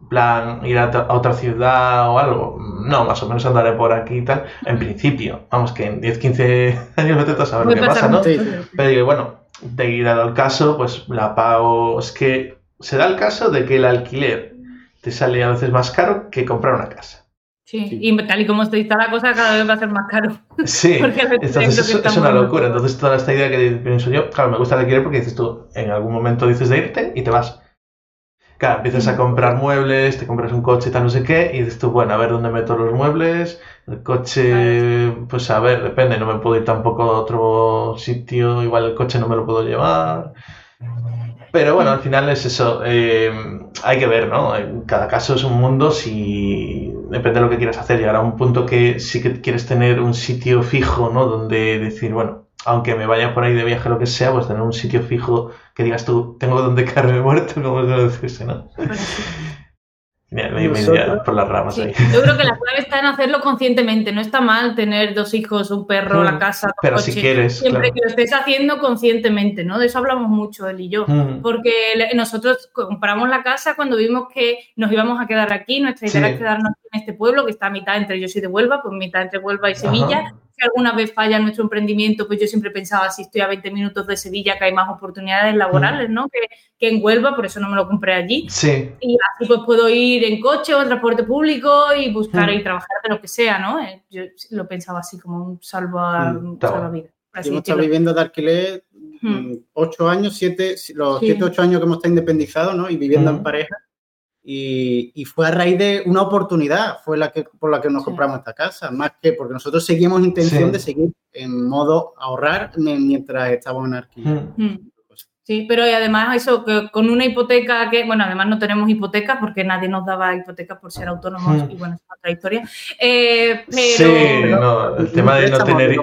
en plan, ir a, a otra ciudad o algo. No, más o menos andaré por aquí y tal. En principio, vamos, que en 10, 15 años vete tú a saber Puede qué pasa, ¿no? Sí. Pero digo, bueno, de ir al caso, pues la pago. Es que se da el caso de que el alquiler te sale a veces más caro que comprar una casa. Sí. Sí. y tal y como está la cosa, cada vez va a ser más caro. Sí, entonces que es, una locura. Entonces toda esta idea que pienso yo, claro, me gusta el alquiler porque dices tú, en algún momento dices de irte y te vas. Claro, empiezas a comprar muebles, te compras un coche, tal, no sé qué, y dices tú, bueno, a ver dónde meto los muebles. El coche, pues a ver, depende, no me puedo ir tampoco a otro sitio, igual el coche no me lo puedo llevar. Pero bueno, al final es eso. Eh, hay que ver, ¿no? En cada caso es un mundo. Si depende de lo que quieras hacer, llegará a un punto que sí que quieres tener un sitio fijo, ¿no? Donde decir, bueno, aunque me vaya por ahí de viaje, lo que sea, pues tener un sitio fijo que digas tú, tengo donde caerme muerto, como se decirse, ¿no? por las ramas ahí. Yo creo que la clave está en hacerlo conscientemente. No está mal tener dos hijos, un perro, la mm, casa, pero si quieres. Siempre que lo estés haciendo conscientemente, ¿no? De eso hablamos mucho él y yo. Mm. Porque nosotros compramos la casa cuando vimos que nos íbamos a quedar aquí. Nuestra idea era quedarnos en este pueblo que está a mitad entre yo soy de Huelva, pues mitad entre Huelva y Sevilla alguna vez falla nuestro emprendimiento, pues yo siempre pensaba, si estoy a 20 minutos de Sevilla, que hay más oportunidades laborales, ¿no? Que, que, en Huelva, por eso no me lo compré allí. Sí. Y así pues puedo ir en coche o en transporte público y buscar y trabajar de lo que sea, ¿no? Eh, yo lo pensaba así como un salvo a, salvavidas. Hemos estado viviendo de alquiler mm, ocho años, siete, los siete, ocho años que hemos estado independizados, ¿no? Y viviendo en pareja. Y, fue a raíz de una oportunidad, fue la que por la que nos compramos esta casa, más que porque nosotros seguíamos intención de seguir en modo ahorrar mientras estábamos en alquiler. Hmm. Hmm. Sí, pero además eso, que con una hipoteca que, bueno, además no tenemos hipotecas porque nadie nos daba hipotecas por ser autónomos hmm. y bueno, es otra historia. Eh, pero, sí, no, el tema de no tener...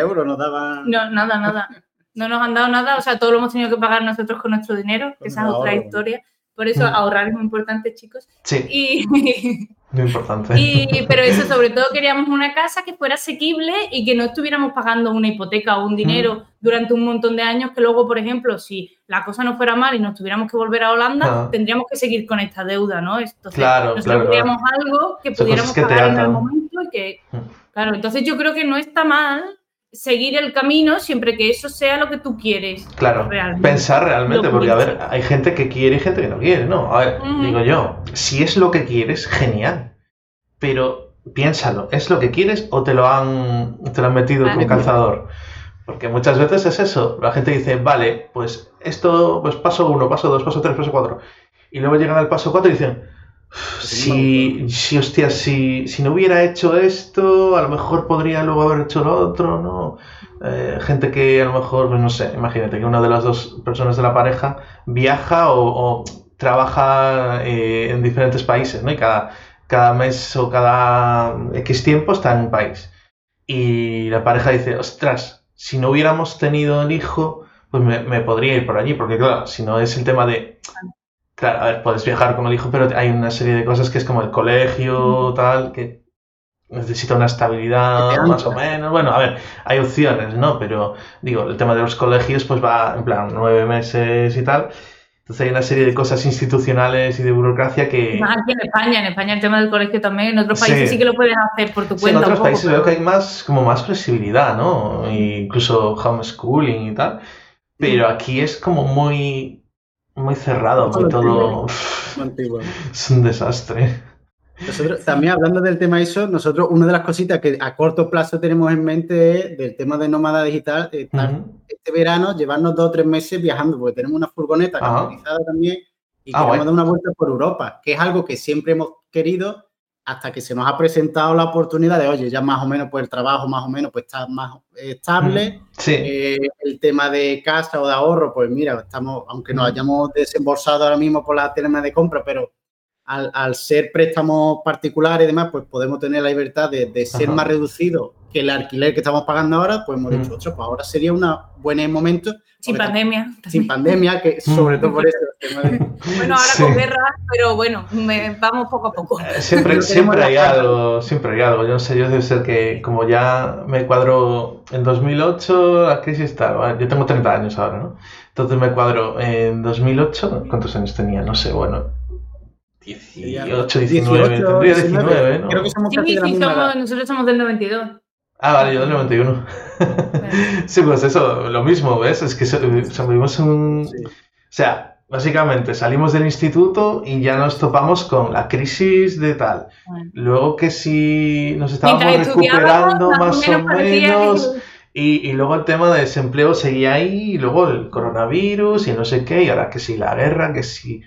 euros nos daban... No, nada, nada. No nos han dado nada, o sea, todo lo hemos tenido que pagar nosotros con nuestro dinero, que esa es otra historia. Por eso mm. ahorrar es muy importante, chicos. Sí. Y, muy importante. Y, pero eso, sobre todo, queríamos una casa que fuera asequible y que no estuviéramos pagando una hipoteca o un dinero mm. durante un montón de años, que luego, por ejemplo, si la cosa no fuera mal y nos tuviéramos que volver a Holanda, tendríamos que seguir con esta deuda, ¿no? Entonces, claro, nosotros algo que pudiéramos pagar en el momento y que... Mm. Claro, entonces yo creo que no está mal seguir el camino siempre que eso sea lo que tú quieres. Claro, pensar realmente, porque a ver, hay gente que quiere y gente que no quiere, ¿no? A ver, digo yo, si es lo que quieres, genial, pero piénsalo, ¿es lo que quieres o te lo han, te lo han metido con calzador? Porque muchas veces es eso, la gente dice, vale, pues esto, pues paso uno, paso dos, paso tres, paso cuatro, y luego llegan al paso cuatro y dicen, si, si, hostia, si, si, no hubiera hecho esto, a lo mejor podría luego haber hecho lo otro, ¿no? Eh, gente que a lo mejor, pues no sé, imagínate que una de las dos personas de la pareja viaja o, trabaja eh, en diferentes países, ¿no? Y cada, cada mes o cada X tiempo está en un país. Y la pareja dice, ostras, si no hubiéramos tenido el hijo, pues me, me podría ir por allí, porque claro, si no es el tema de Claro, a ver, puedes viajar con el hijo, pero hay una serie de cosas que es como el colegio, tal, que necesita una estabilidad más o menos. Bueno, a ver, hay opciones, ¿no? Pero digo, el tema de los colegios, pues va en plan nueve meses y tal. Entonces hay una serie de cosas institucionales y de burocracia que... aquí en España, en España el tema del colegio también, en otros países sí, que lo pueden hacer por tu cuenta. en otros países veo que hay más, como más flexibilidad, ¿no? incluso homeschooling y tal. Pero aquí es como muy muy cerrado, muy todo. Es un desastre. Nosotros, también hablando del tema eso, nosotros una de las cositas que a corto plazo tenemos en mente es del tema de nómada digital, estar este verano, llevarnos dos o tres meses viajando, porque tenemos una furgoneta caracterizada también y ah, queremos dar una vuelta por Europa, que es algo que siempre hemos querido hasta que se nos ha presentado la oportunidad de, oye, ya más o menos pues el trabajo más o menos pues está más estable. Sí. Eh, el tema de casa o de ahorro, pues mira, estamos, aunque nos hayamos desembolsado ahora mismo por la tema de compra, pero al, ser préstamos particulares y demás, pues podemos tener la libertad de, ser más reducido que el alquiler que estamos pagando ahora, pues hemos dicho, pues ahora sería un buen momento. Sin pandemia. Sin pandemia, que sobre todo por eso. bueno, ahora con guerra, pero bueno, vamos poco a poco. Eh, siempre, siempre hay algo, siempre hay algo. Yo no sé, yo debe ser que como ya me cuadro en 2008, la crisis está, yo tengo 30 años ahora, ¿no? Entonces me cuadro en 2008, ¿cuántos años tenía? No sé, bueno, 18, 19, tendría 19, ¿no? Creo que somos casi de la misma nosotros somos del 92. Ah, vale, yo del 91. sí, pues eso, lo mismo, ¿ves? Es que vivimos un... O sea, básicamente salimos del instituto y ya nos topamos con la crisis de tal. Luego que si nos estábamos recuperando más o menos... Y, y, luego el tema de desempleo seguía ahí, y luego el coronavirus y no sé qué, y ahora que si la guerra, que si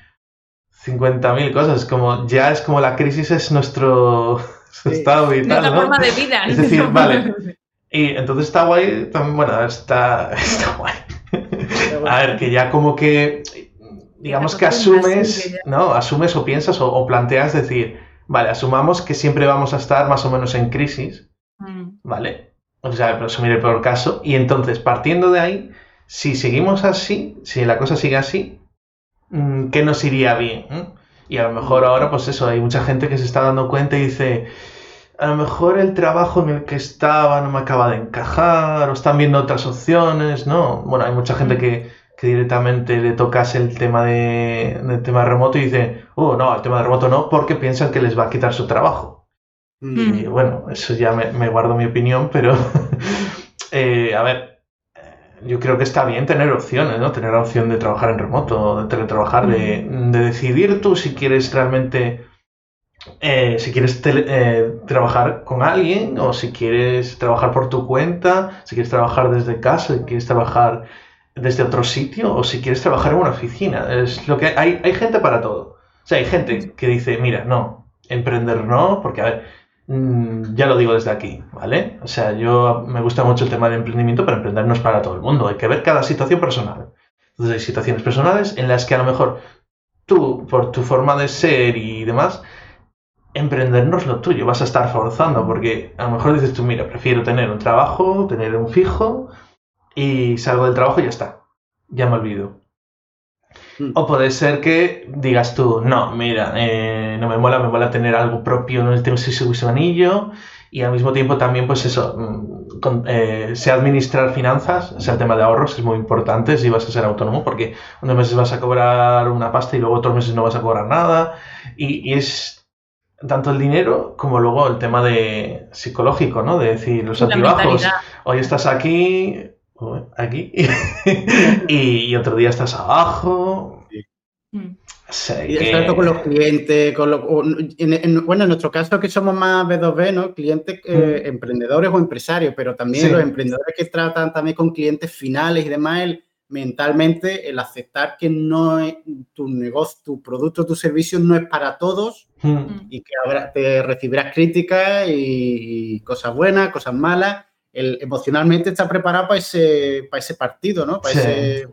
50.000 cosas, como ya es como la crisis es nuestro estado vital, ¿no? forma de vida. Es decir, vale. Y entonces está guay, también, bueno, está, está guay. A ver, que ya como que, digamos que asumes, ¿no? Asumes o piensas o, planteas decir, vale, asumamos que siempre vamos a estar más o menos en crisis, mm. ¿vale? O sea, asumir el peor caso. Y entonces, partiendo de ahí, si seguimos así, si la cosa sigue así, mm, ¿qué nos iría bien? Y a lo mejor ahora, pues eso, hay mucha gente que se está dando cuenta y dice, a lo mejor el trabajo en el que estaba no me acaba de encajar, o están viendo otras opciones, ¿no? Bueno, hay mucha gente que, directamente le tocas el tema de, del tema remoto y dice, oh, no, el tema de remoto no, porque piensan que les va a quitar su trabajo. Mm. Y bueno, eso ya me, guardo mi opinión, pero eh, a ver, yo creo que está bien tener opciones, ¿no? Tener la opción de trabajar en remoto, de teletrabajar, de, de decidir tú si quieres realmente, eh, si quieres eh, trabajar con alguien o si quieres trabajar por tu cuenta, si quieres trabajar desde casa, si quieres trabajar desde otro sitio o si quieres trabajar en una oficina. Es lo que hay, hay gente para todo. O sea, hay gente que dice, mira, no, emprender no, porque a ver, ya lo digo desde aquí, ¿vale? O sea, yo me gusta mucho el tema del emprendimiento, pero emprender no es para todo el mundo. Hay que ver cada situación personal. Entonces hay situaciones personales en las que a lo mejor tú, por tu forma de ser y demás, emprender no es lo tuyo, vas a estar forzando, porque a lo mejor dices tú, mira, prefiero tener un trabajo, tener un fijo, y salgo del trabajo y ya está. Ya me olvido. Mm. O puede ser que digas tú, no, mira, eh, no me mola, me mola tener algo propio, no tengo ese anillo y al mismo tiempo también, pues eso, mm, eh, sé administrar finanzas, o sea, el tema de ahorros es muy importante si vas a ser autónomo, porque unos meses vas a cobrar una pasta y luego otros meses no vas a cobrar nada, y, es tanto el dinero como luego el tema de psicológico, ¿no? De decir, los altibajos, hoy estás aquí, aquí, y, otro día estás abajo. Mm. con los clientes, con bueno, en nuestro caso que somos más B2B, ¿no? Clientes eh, mm. emprendedores o empresarios, pero también los emprendedores que tratan también con clientes finales y demás, mentalmente el aceptar que no es tu negocio, tu producto, tu servicio no es para todos mm. y que te recibirás críticas y cosas buenas, cosas malas emocionalmente está preparado para ese, para ese partido, ¿no? Para sí.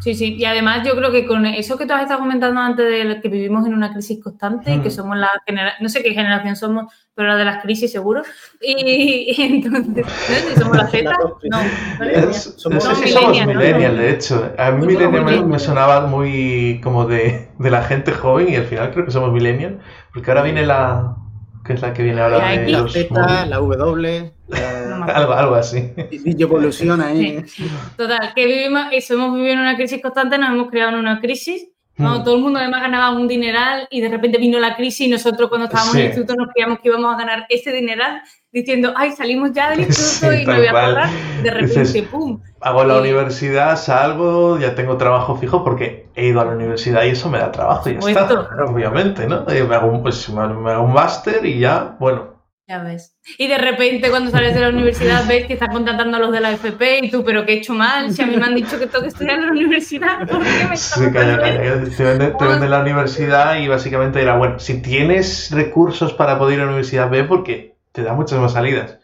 Sí, sí, Y además yo creo que con eso que tú has estado comentando antes de que vivimos en una crisis constante, que somos la generación, no sé qué generación somos, pero la de las crisis seguro. Y, entonces, no sé si somos la Z. No, somos, millennials, de hecho. A mí millennial me, sonaba muy como de, de la gente joven y al final creo que somos millennials, porque ahora viene la, que es la que viene ahora de la Z, la W, algo, algo así. Y evoluciona ahí. Total, que vivimos, eso, hemos vivido en una crisis constante, nos hemos creado en una crisis. Hmm. todo el mundo además ganaba un dineral y de repente vino la crisis y nosotros cuando estábamos en el instituto nos creíamos que íbamos a ganar ese dineral diciendo, ay, salimos ya del instituto y me voy a pagar. De repente, ¡pum! Hago la universidad, salgo, ya tengo trabajo fijo porque he ido a la universidad y eso me da trabajo y ya está, obviamente, ¿no? Me hago un, pues, me hago un máster y ya, bueno. Ya ves. Y de repente cuando sales de la universidad ves que estás contratando a los de la FP y tú, pero ¿qué he hecho mal? Si a mí me han dicho que tengo que estudiar en la universidad, ¿por qué me sí, calla, calla. Te venden, la universidad y básicamente era, bueno, si tienes recursos para poder ir a la universidad, ve porque te da muchas más salidas.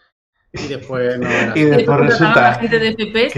Y después, no, y después resulta que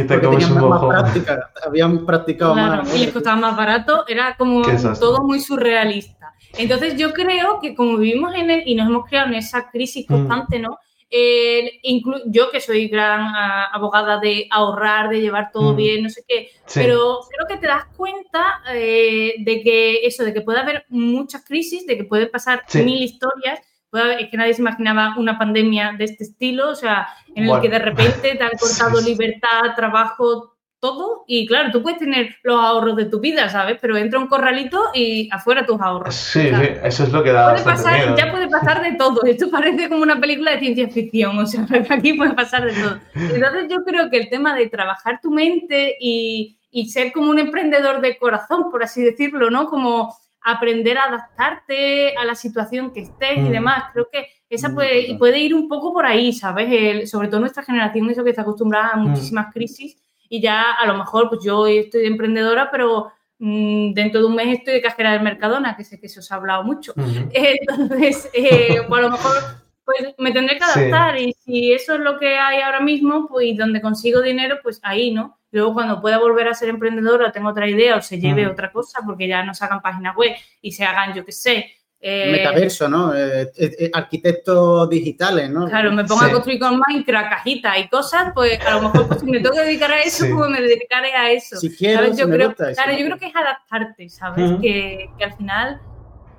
te comes un más, práctica, habían practicado más. Y les costaba más barato, era como todo muy surrealista. Entonces yo creo que como vivimos en él y nos hemos creado en esa crisis mm. constante, ¿no? Eh, yo que soy gran ah, abogada de ahorrar, de llevar todo mm. bien, no sé qué, pero creo que te das cuenta eh, de que eso, de que puede haber muchas crisis, de que puede pasar mil historias es que nadie se imaginaba una pandemia de este estilo, o sea, en el que de repente te han cortado libertad, trabajo, todo. Y claro, tú puedes tener los ahorros de tu vida, ¿sabes? Pero entra un corralito y afuera tus ahorros. Sí, sí eso es lo que da. Puede pasar, ya puede pasar de todo. Esto parece como una película de ciencia ficción, o sea, aquí puede pasar de todo. Entonces, yo creo que el tema de trabajar tu mente y, y ser como un emprendedor de corazón, por así decirlo, ¿no? Como aprender a adaptarte a la situación que estés y mm. demás. Creo que esa mm, puede, puede ir un poco por ahí, ¿sabes? sobre todo nuestra generación, eso que está acostumbrada a mm. muchísimas crisis y ya a lo mejor, pues yo estoy emprendedora, pero mm, dentro de un mes estoy de cajera del Mercadona, que sé que se os ha hablado mucho. Entonces, eh, pues a lo mejor pues me tendré que adaptar y si eso es lo que hay ahora mismo, pues donde consigo dinero, pues ahí, ¿no? Luego cuando pueda volver a ser emprendedora tengo otra idea o se lleve otra cosa, porque ya no se hagan páginas web y se hagan, yo qué sé, eh, Metaverso, ¿no? Eh, eh, arquitectos digitales, ¿no? Claro, me pongo a construir con Minecraft cajitas y cosas, pues a lo mejor pues, si me tengo que dedicar a eso, pues me dedicaré a eso. Si quiero, yo creo, claro, yo creo que es adaptarte, ¿sabes? que, que, al final,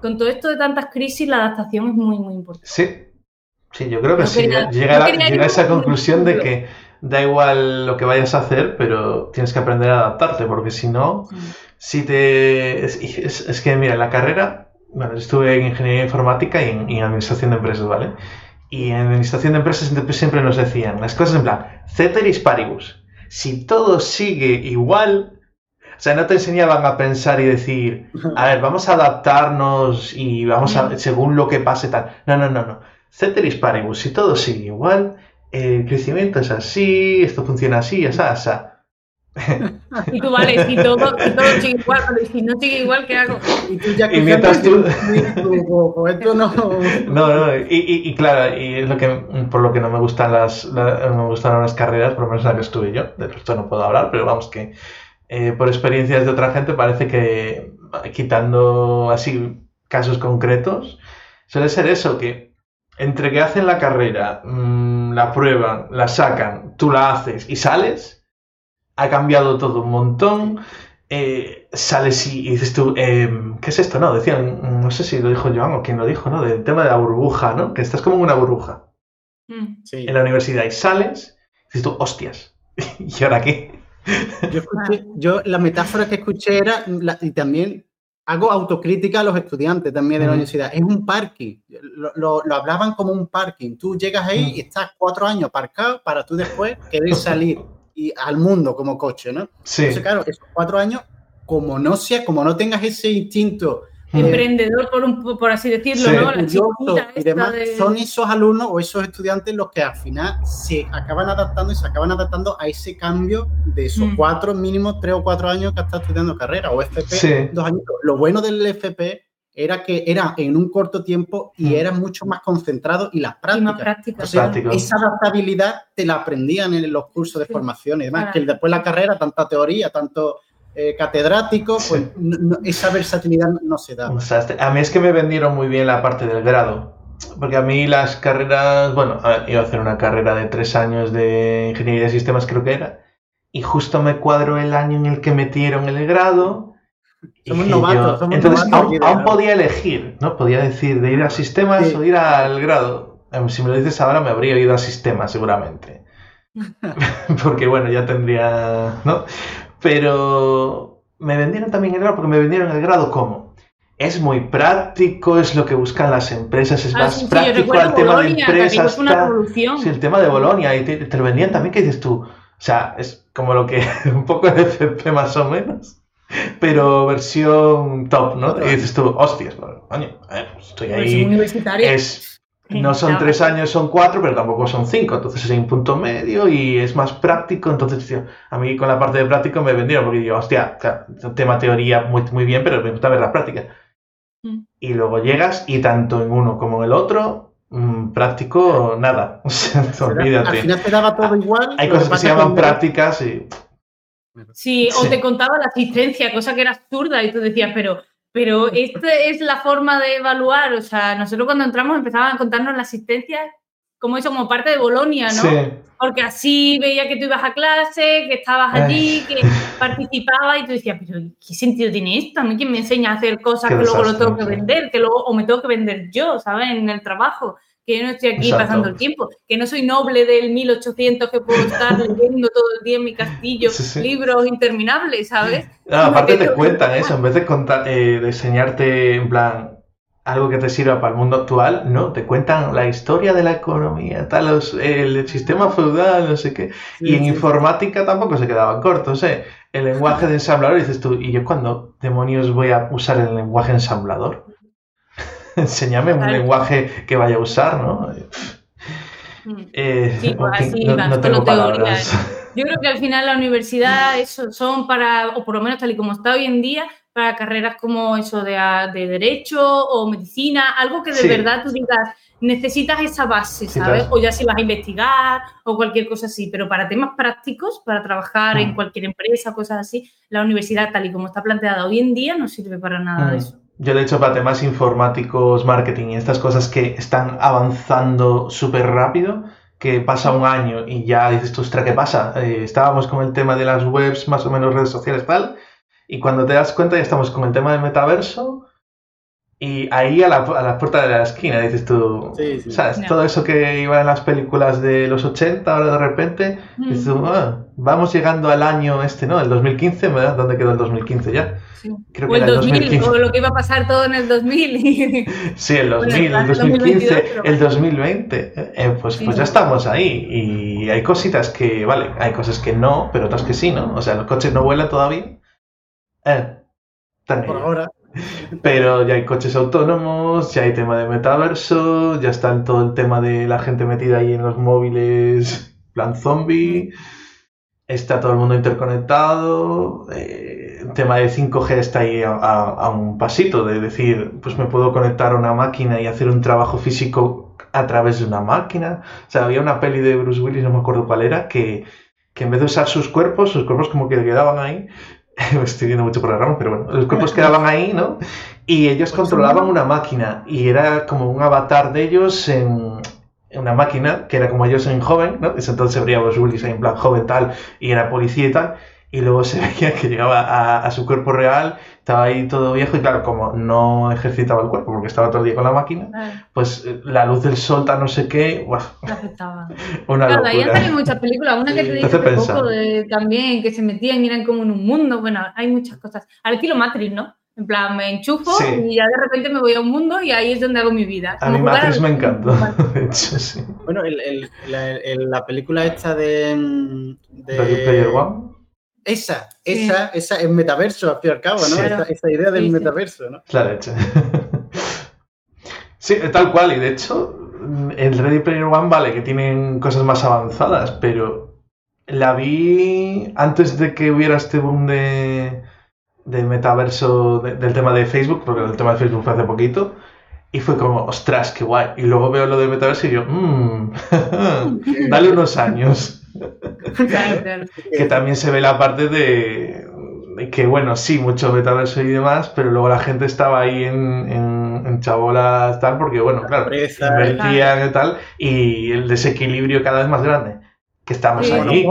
con todo esto de tantas crisis, la adaptación es muy, muy importante. Sí, sí, yo creo que sí. llega, a esa conclusión de que da igual lo que vayas a hacer, pero tienes que aprender a adaptarte, porque si no, si te... Es, es que, mira, la carrera bueno, estuve en ingeniería informática y en, administración de empresas, ¿vale? Y en administración de empresas siempre nos decían las cosas en plan, ceteris paribus. Si todo sigue igual, o sea, no te enseñaban a pensar y decir, a ver, vamos a adaptarnos y vamos a, según lo que pase tal. No, no, no, no. Ceteris paribus, si todo sigue igual, el crecimiento es así, esto funciona así, esa, esa. Y tú, vale, si todo, sigue igual, pero si no sigue igual, ¿qué hago? Y tú ya y mientras tú... esto no... No, no, y, y, claro, y es lo que, por lo que no me gustan las, no me gustan las carreras, por lo menos la que estuve yo, de esto no puedo hablar, pero vamos que eh, por experiencias de otra gente parece que quitando así casos concretos, suele ser eso, que entre que hacen la carrera, mm, la prueban, la sacan, tú la haces y sales ha cambiado todo un montón. Eh, sales y, dices tú, em, ¿qué es esto? No, decían, no sé si lo dijo Joan o quién lo dijo, ¿no? Del tema de la burbuja, ¿no? Que estás como en una burbuja mm. en la universidad y sales, y dices tú, hostias, ¿y ahora qué? Yo, la metáfora que escuché era, y también hago autocrítica a los estudiantes también de la universidad, es un parking, lo, hablaban como un parking, tú llegas ahí y estás cuatro años aparcado para tú después querer salir y al mundo como coche, ¿no? Sí. Entonces, claro, esos cuatro años, como no sea, como no tengas ese instinto eh, emprendedor, por, un, por así decirlo, ¿no? La y demás, son esos alumnos o esos estudiantes los que al final se acaban adaptando y se acaban adaptando a ese cambio de esos mm. cuatro, mínimo tres o cuatro años que está estudiando carrera o FP, dos años. Lo bueno del FP era que era en un corto tiempo y mm. era mucho más concentrado y las prácticas. esa adaptabilidad te la aprendían en los cursos de formación y demás, que después la carrera, tanta teoría, tanto eh, catedrático, pues esa versatilidad no se da. Este, a mí es que me vendieron muy bien la parte del grado. Porque a mí las carreras, bueno, iba a hacer una carrera de tres años de ingeniería de sistemas, creo que era, y justo me cuadro el año en el que metieron el grado, somos novatos. entonces, aún, podía elegir, ¿no? Podía decir de ir a sistemas o ir al grado. Em, si me lo dices ahora, me habría ido a sistemas, seguramente. porque, bueno, ya tendría, ¿no? Pero me vendieron también el grado, porque me vendieron el grado como es muy práctico, es lo que buscan las empresas, es ah, más práctico el tema de empresas. sí, el tema de Bolonia, y te, lo vendían también, que dices tú, o sea, es como lo que un poco de FP más o menos pero versión top, ¿no? Y dices tú, hostias, coño, a ver, estoy ahí. Es, no son tres años, son cuatro, pero tampoco son cinco. Entonces hay un punto medio y es más práctico. Entonces, tío, a mí con la parte de práctico me vendieron porque yo, hostia, tema teoría muy, muy bien, pero me gusta ver la práctica. Mm. Y luego llegas y tanto en uno como en el otro, mm, práctico, nada. olvídate. Al final te daba todo igual. Hay cosas que se llaman prácticas y Sí, o te contaba la asistencia, cosa que era absurda, y tú decías, pero, pero esta es la forma de evaluar. O sea, nosotros cuando entramos empezaban a contarnos la asistencia como eso, como parte de Bolonia, ¿no? Porque así veía que tú ibas a clase, que estabas allí, que participabas y tú decías, pero ¿qué sentido tiene esto? A mí quién me enseña a hacer cosas que luego lo tengo que vender, que luego o me tengo que vender yo, ¿sabes? En el trabajo que yo no estoy aquí pasando el tiempo, que no soy noble del 1800 que puedo estar leyendo todo el día en mi castillo libros interminables, ¿sabes? aparte te cuentan eso, en vez de, contar, eh, de enseñarte en plan algo que te sirva para el mundo actual, no, te cuentan la historia de la economía, tal, el sistema feudal, no sé qué. y en informática tampoco se quedaban cortos, ¿eh? El lenguaje de ensamblador, dices tú, ¿y yo cuándo demonios voy a usar el lenguaje ensamblador? enséñame un lenguaje que vaya a usar, ¿no? Mm. Eh, sí, pues así, no, no tengo palabras. Yo creo que al final la universidad eso son para, o por lo menos tal y como está hoy en día, para carreras como eso de, de derecho o medicina, algo que de verdad tú digas, necesitas esa base, ¿sabes? O ya si vas a investigar o cualquier cosa así, pero para temas prácticos, para trabajar en mm. cualquier empresa, cosas así, la universidad tal y como está planteada hoy en día no sirve para nada de mm. eso. Yo, de hecho, para temas informáticos, marketing y estas cosas que están avanzando súper rápido, que pasa un año y ya dices, ostras, ¿qué pasa? Eh, estábamos con el tema de las webs, más o menos redes sociales, tal, y cuando te das cuenta ya estamos con el tema del metaverso y ahí a la, a la puerta de la esquina, dices tú, ¿sabes? Todo eso que iba en las películas de los 80, ahora de repente, dices tú, ah, vamos llegando al año este, ¿no? El 2015, ¿verdad? ¿Dónde quedó el 2015 ya? Creo o el 2000, o lo que iba a pasar todo en el 2000. sí, el 2000, el 2015, el 2020. Eh, pues, pues ya estamos ahí. Y hay cositas que, vale, hay cosas que no, pero otras que sí, ¿no? O sea, los coches no vuelan todavía. Eh, Por ahora. Pero ya hay coches autónomos, ya hay tema de metaverso, ya está todo el tema de la gente metida ahí en los móviles, plan zombie. Está todo el mundo interconectado. Eh, el tema de 5G está ahí a, un pasito de decir, pues me puedo conectar a una máquina y hacer un trabajo físico a través de una máquina. O sea, había una peli de Bruce Willis, no me acuerdo cuál era, que, que en vez de usar sus cuerpos, sus cuerpos como que quedaban ahí, estoy viendo mucho por la pero bueno, los cuerpos quedaban ahí, ¿no? Y ellos pues controlaban una máquina y era como un avatar de ellos en, una máquina que era como ellos en joven, ¿no? Entonces se veía Bruce Willis en plan joven tal y era policía y tal y luego se veía que llegaba a, su cuerpo real, estaba ahí todo viejo y claro, como no ejercitaba el cuerpo porque estaba todo el día con la máquina, pues eh, la luz del sol, tal no sé qué, ¡guau! afectaba. Una claro, ahí han salido muchas películas, una que te dije hace poco de, también, que se metían y eran como en un mundo, bueno, hay muchas cosas. Al estilo Matrix, ¿no? En plan, me enchufo y ya de repente me voy a un mundo y ahí es donde hago mi vida. A mí Matrix me encantó, de hecho, sí. Bueno, el, el, la, película esta de... de... Player One? Esa, esa, esa es metaverso, al fin y al cabo, ¿no? Esa, idea del metaverso, ¿no? Claro, hecho. sí, tal cual, y de hecho, el Ready Player One, vale, que tienen cosas más avanzadas, pero la vi antes de que hubiera este boom de, de metaverso del tema de Facebook, porque el tema de Facebook fue hace poquito. Y fue como, ostras, qué guay. Y luego veo lo de metaverso y yo, mmm, dale unos años. que también se ve la parte de, que, bueno, sí, mucho metaverso y demás, pero luego la gente estaba ahí en, en, chabolas tal, porque, bueno, claro, invertían y tal, y el desequilibrio cada vez más grande. Que estamos ahí.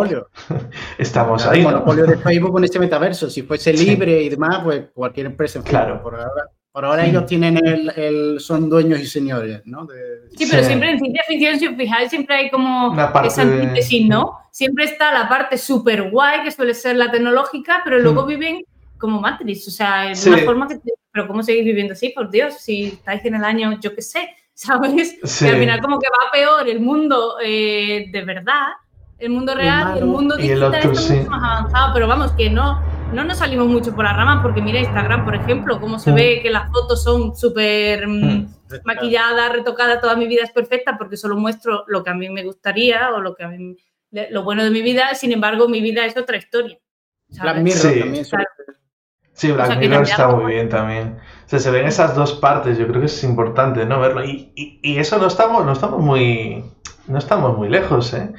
estamos ahí. El monopolio de Facebook con este metaverso. Si fuese libre y demás, pues cualquier empresa. claro. Por ahora por ahora ellos tienen el, son dueños y señores, ¿no? Sí, pero siempre en ciencia ficción, si os fijáis, siempre hay como esa antítesis, ¿no? Siempre está la parte súper guay, que suele ser la tecnológica, pero luego hmm. viven como Matrix, o sea, de una forma que... Pero ¿cómo seguís viviendo así? Por Dios, si estáis en el año, yo qué sé, ¿sabes? Y al final como que va peor el mundo eh, de verdad, el mundo real, el, el mundo digital está mucho más avanzado, pero vamos, que no no nos salimos mucho por las ramas porque mira Instagram, por ejemplo, cómo se mm. ve que las fotos son súper mm, mm. maquilladas, retocadas, toda mi vida es perfecta porque solo muestro lo que a mí me gustaría o lo que a mí, lo bueno de mi vida, sin embargo, mi vida es otra historia. Black Mirror sí. también. Sí, Black Mirror está muy bien también. O sea, se ven esas dos partes, yo creo que es importante no verlo. Y, y, eso no estamos, no estamos muy. No estamos muy lejos, ¿eh?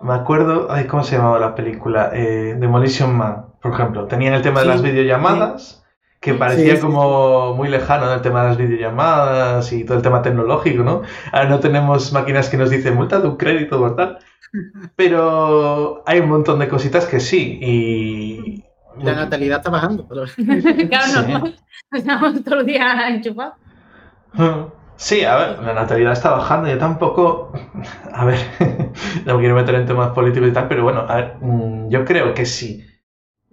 Me acuerdo, ay, ¿cómo se llamaba la película? Eh, Demolition Man, por ejemplo. Tenían el tema de las videollamadas, que parecía como muy lejano el tema de las videollamadas y todo el tema tecnológico, ¿no? Ahora no tenemos máquinas que nos dicen multa de un crédito o tal. Pero hay un montón de cositas que sí. Y. La natalidad está bajando. claro, no, estamos todo el día enchufados. Sí, a ver, la natalidad está bajando. Yo tampoco. A ver, no me quiero meter en temas políticos y tal, pero bueno, a ver, mm, yo creo que si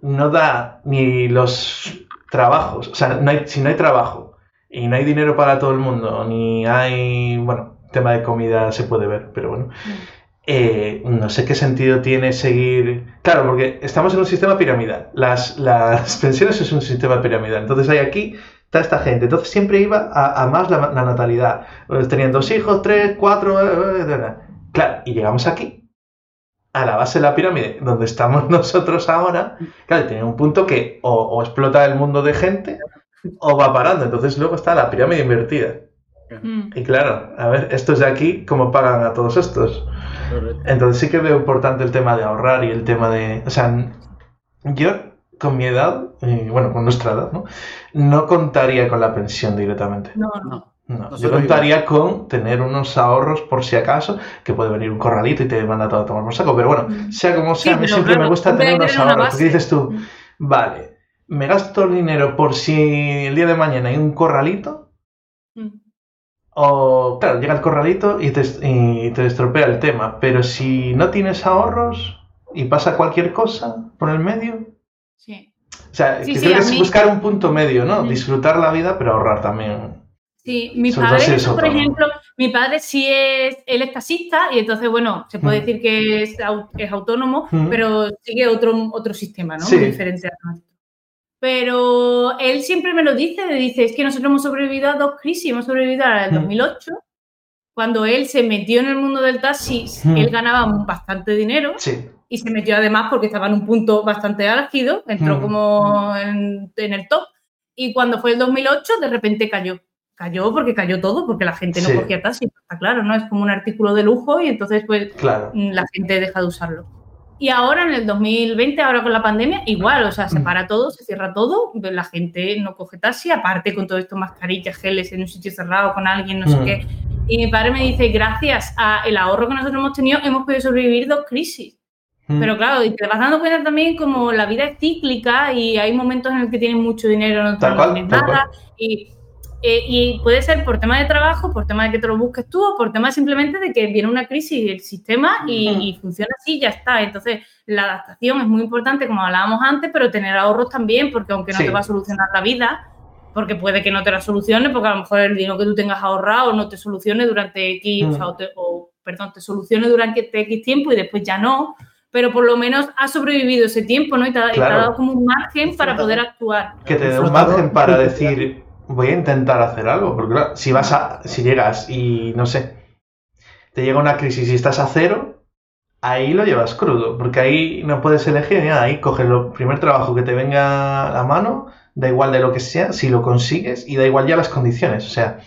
no da ni los trabajos, o sea, no hay, si no hay trabajo y no hay dinero para todo el mundo, ni hay. Bueno, tema de comida se puede ver, pero bueno. Eh, no sé qué sentido tiene seguir. Claro, porque estamos en un sistema piramidal. Las, las pensiones es un sistema piramidal. Entonces hay aquí esta gente. Entonces siempre iba a, más la, natalidad. Tenían dos hijos, tres, cuatro. Eh, eh, claro, y llegamos aquí. a la base de la pirámide, donde estamos nosotros ahora, claro, tiene un punto que o, explota el mundo de gente o va parando. Entonces luego está la pirámide invertida. Mm. Y claro, a ver, estos de aquí, ¿cómo pagan a todos estos? Entonces sí que veo importante el tema de ahorrar y el tema de... O sea, yo con mi edad, bueno, con nuestra edad, ¿no? No contaría con la pensión directamente. No, no. No, yo contaría con tener unos ahorros por si acaso, que puede venir un corralito y te manda todo a tomar por saco, pero bueno, mm. sea como sea, a mí siempre me gusta tener unos ahorros, porque dices tú, mm. vale, me gasto el dinero por si el día de mañana hay un corralito, mm. o claro, llega el corralito y te, y te estropea el tema, pero si no tienes ahorros y pasa cualquier cosa por el medio, sí. O sea, creo que es buscar un punto medio, ¿no? Disfrutar la vida, pero ahorrar también. Sí, mi padre, por ejemplo, mi padre sí es, él es taxista y entonces, bueno, se puede mm. decir que es, es autónomo, mm. pero sigue otro, otro sistema, ¿no? Muy diferente a Pero él siempre me lo dice, me dice, es que nosotros hemos sobrevivido a dos crisis, hemos sobrevivido a la del 2008, mm. cuando él se metió en el mundo del taxi, él ganaba bastante dinero. Sí. Y se metió además porque estaba en un punto bastante álgido, entró como en, en el top. Y cuando fue el 2008, de repente cayó cayó porque cayó todo, porque la gente no cogía taxi, está claro, ¿no? Es como un artículo de lujo y entonces pues mm, la gente deja de usarlo. Y ahora en el 2020, ahora con la pandemia, igual, o sea, se mm. para todo, se cierra todo, la gente no coge taxi, aparte con todo esto, mascarillas, geles en un sitio cerrado con alguien, no sé mm. qué. Y mi padre me dice, gracias al ahorro que nosotros hemos tenido, hemos podido sobrevivir dos crisis. Pero claro, y te vas dando cuenta también como la vida es cíclica y hay momentos en los que tienes mucho dinero, no, tienes nada. Y eh, y puede ser por tema de trabajo, por tema de que te lo busques tú, o por tema simplemente de que viene una crisis del sistema y, funciona así y ya está. Entonces, la adaptación es muy importante, como hablábamos antes, pero tener ahorros también, porque aunque no te va a solucionar la vida, porque puede que no te la solucione, porque a lo mejor el dinero que tú tengas ahorrado no te solucione durante X, o, perdón, te solucione durante X tiempo y después ya no, pero por lo menos ha sobrevivido ese tiempo, ¿no? Y te, ha dado como un margen para poder actuar. Que te dé un margen para decir, voy a intentar hacer algo, porque claro, si vas a, si llegas y no sé, te llega una crisis y estás a cero, ahí lo llevas crudo, porque ahí no puedes elegir nada, ahí coges el primer trabajo que te venga a la mano, da igual de lo que sea, si lo consigues y da igual ya las condiciones, o sea,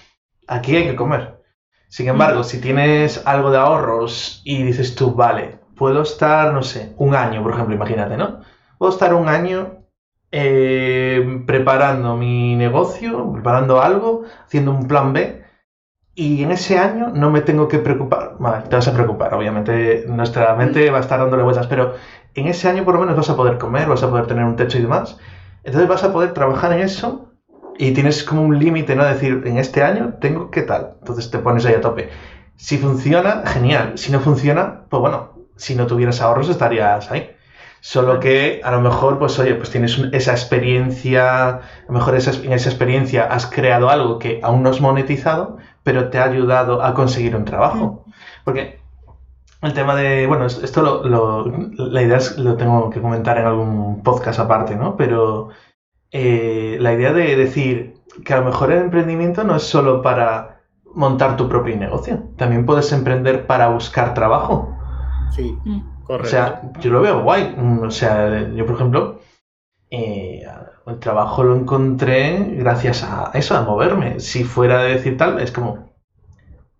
aquí hay que comer. Sin embargo, si tienes algo de ahorros y dices tú, vale, puedo estar, no sé, un año, por ejemplo, imagínate, ¿no? Puedo estar un año eh, preparando mi negocio, preparando algo, haciendo un plan B. Y en ese año no me tengo que preocupar. Vale, te vas a preocupar, obviamente. Nuestra mente va a estar dándole vueltas, pero en ese año por lo menos vas a poder comer, vas a poder tener un techo y demás. Entonces vas a poder trabajar en eso y tienes como un límite, ¿no? Decir, en este año tengo qué tal. Entonces te pones ahí a tope. Si funciona, genial. Si no funciona, pues bueno, si no tuvieras ahorros estarías ahí. Solo que a lo mejor, pues oye, pues tienes esa experiencia, a lo mejor esa, en esa experiencia has creado algo que aún no has monetizado, pero te ha ayudado a conseguir un trabajo. Mm. Porque el tema de, bueno, esto lo, la idea es, lo tengo que comentar en algún podcast aparte, ¿no? Pero eh, la idea de decir que a lo mejor el emprendimiento no es solo para montar tu propio negocio, también puedes emprender para buscar trabajo. Sí. Mm. O sea, yo lo veo guay. Mm, o sea, yo, por ejemplo, eh, el trabajo lo encontré gracias a eso, a moverme. Si fuera de decir tal, es como,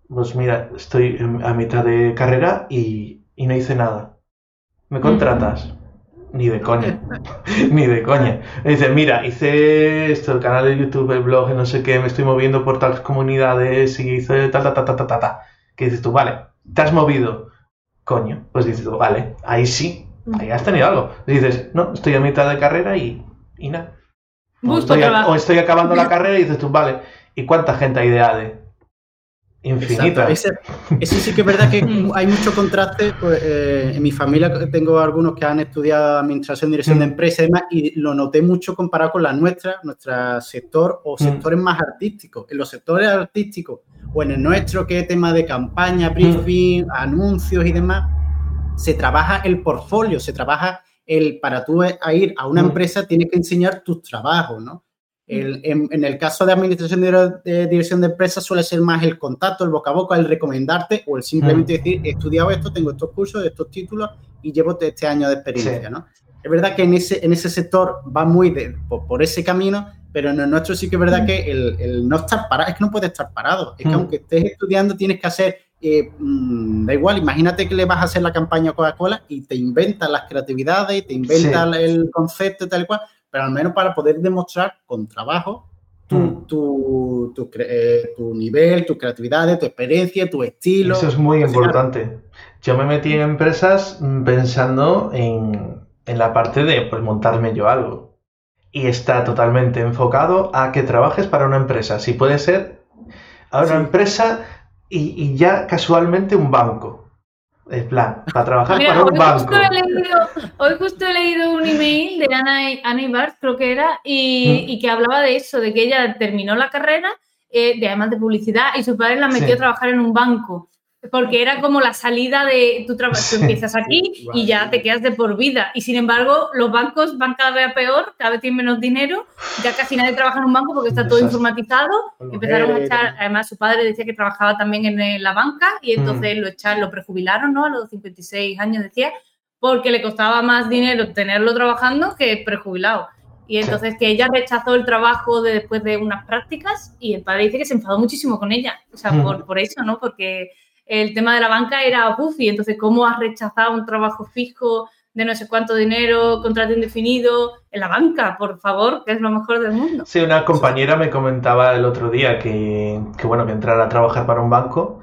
pues mira, estoy a mitad de carrera y, no hice nada. ¿Me contratas? Ni de coña. Ni de coña. Me dice, mira, hice esto, el canal de YouTube, el blog, no sé qué, me estoy moviendo por tales comunidades y hice ta, ta, ta, ta, ta, ta, ta. Que dices tú, vale, te has movido coño, pues dices, vale, ahí sí, ahí has tenido algo. dices, no, estoy a mitad de carrera y, y nada. O estoy, acabando la carrera y dices tú, vale, ¿y cuánta gente hay de ADE? Infinita. Ese, sí que es verdad que hay mucho contraste. Pues, eh, en mi familia tengo algunos que han estudiado administración, dirección de mm. empresas y demás, y lo noté mucho comparado con la nuestra, nuestro sector o mm. sectores más artísticos. En los sectores artísticos o en el nuestro, que es tema de campaña, briefing, mm. anuncios y demás, se trabaja el portfolio, se trabaja el, para tú ir a una mm. empresa tienes que enseñar tus trabajos, ¿no? en, el caso de administración de, dirección de empresas suele ser más el contacto, el boca a boca, el recomendarte o el simplemente mm. decir, he estudiado esto, tengo estos cursos, estos títulos y llevo este año de experiencia, ¿no? Es verdad que en ese, en ese sector va muy por, ese camino, pero en el nuestro sí que es verdad que el, no estar parado, es que no puedes estar parado, es que mm. aunque estés estudiando tienes que hacer, eh, mm, da igual, imagínate que le vas a hacer la campaña a Coca-Cola y te inventas las creatividades, te inventas el concepto y tal cual, pero al menos para poder demostrar con trabajo tu, mm. tu, tu, eh, tu, nivel, tu creatividad, tu experiencia, tu estilo. Eso es muy importante. Yo me metí en empresas pensando en, en la parte de pues, montarme yo algo. Y está totalmente enfocado a que trabajes para una empresa. Si puede ser a una empresa y, ya casualmente un banco. El plan, para trabajar para un banco. hoy justo he leído un email de Ana, Ana Ibar, creo que era, y, mm. y, que hablaba de eso, de que ella terminó la carrera, eh, de además de publicidad, y su padre la metió a trabajar en un banco porque era como la salida de tu trabajo, tú empiezas aquí y ya te quedas de por vida. Y sin embargo, los bancos van cada vez a peor, cada vez tienen menos dinero, ya casi nadie trabaja en un banco porque está todo informatizado. Empezaron a echar, además su padre decía que trabajaba también en la banca y entonces mm. lo echaron, lo prejubilaron, ¿no? A los 56 años decía, porque le costaba más dinero tenerlo trabajando que prejubilado. Y entonces que ella rechazó el trabajo después de unas prácticas y el padre dice que se enfadó muchísimo con ella. O sea, mm. por, por eso, ¿no? Porque el tema de la banca era Buffy, entonces cómo has rechazado un trabajo fijo de no sé cuánto dinero, contrato indefinido, en la banca, por favor, que es lo mejor del mundo. Sí, una compañera me comentaba el otro día que, bueno, que entrara a trabajar para un banco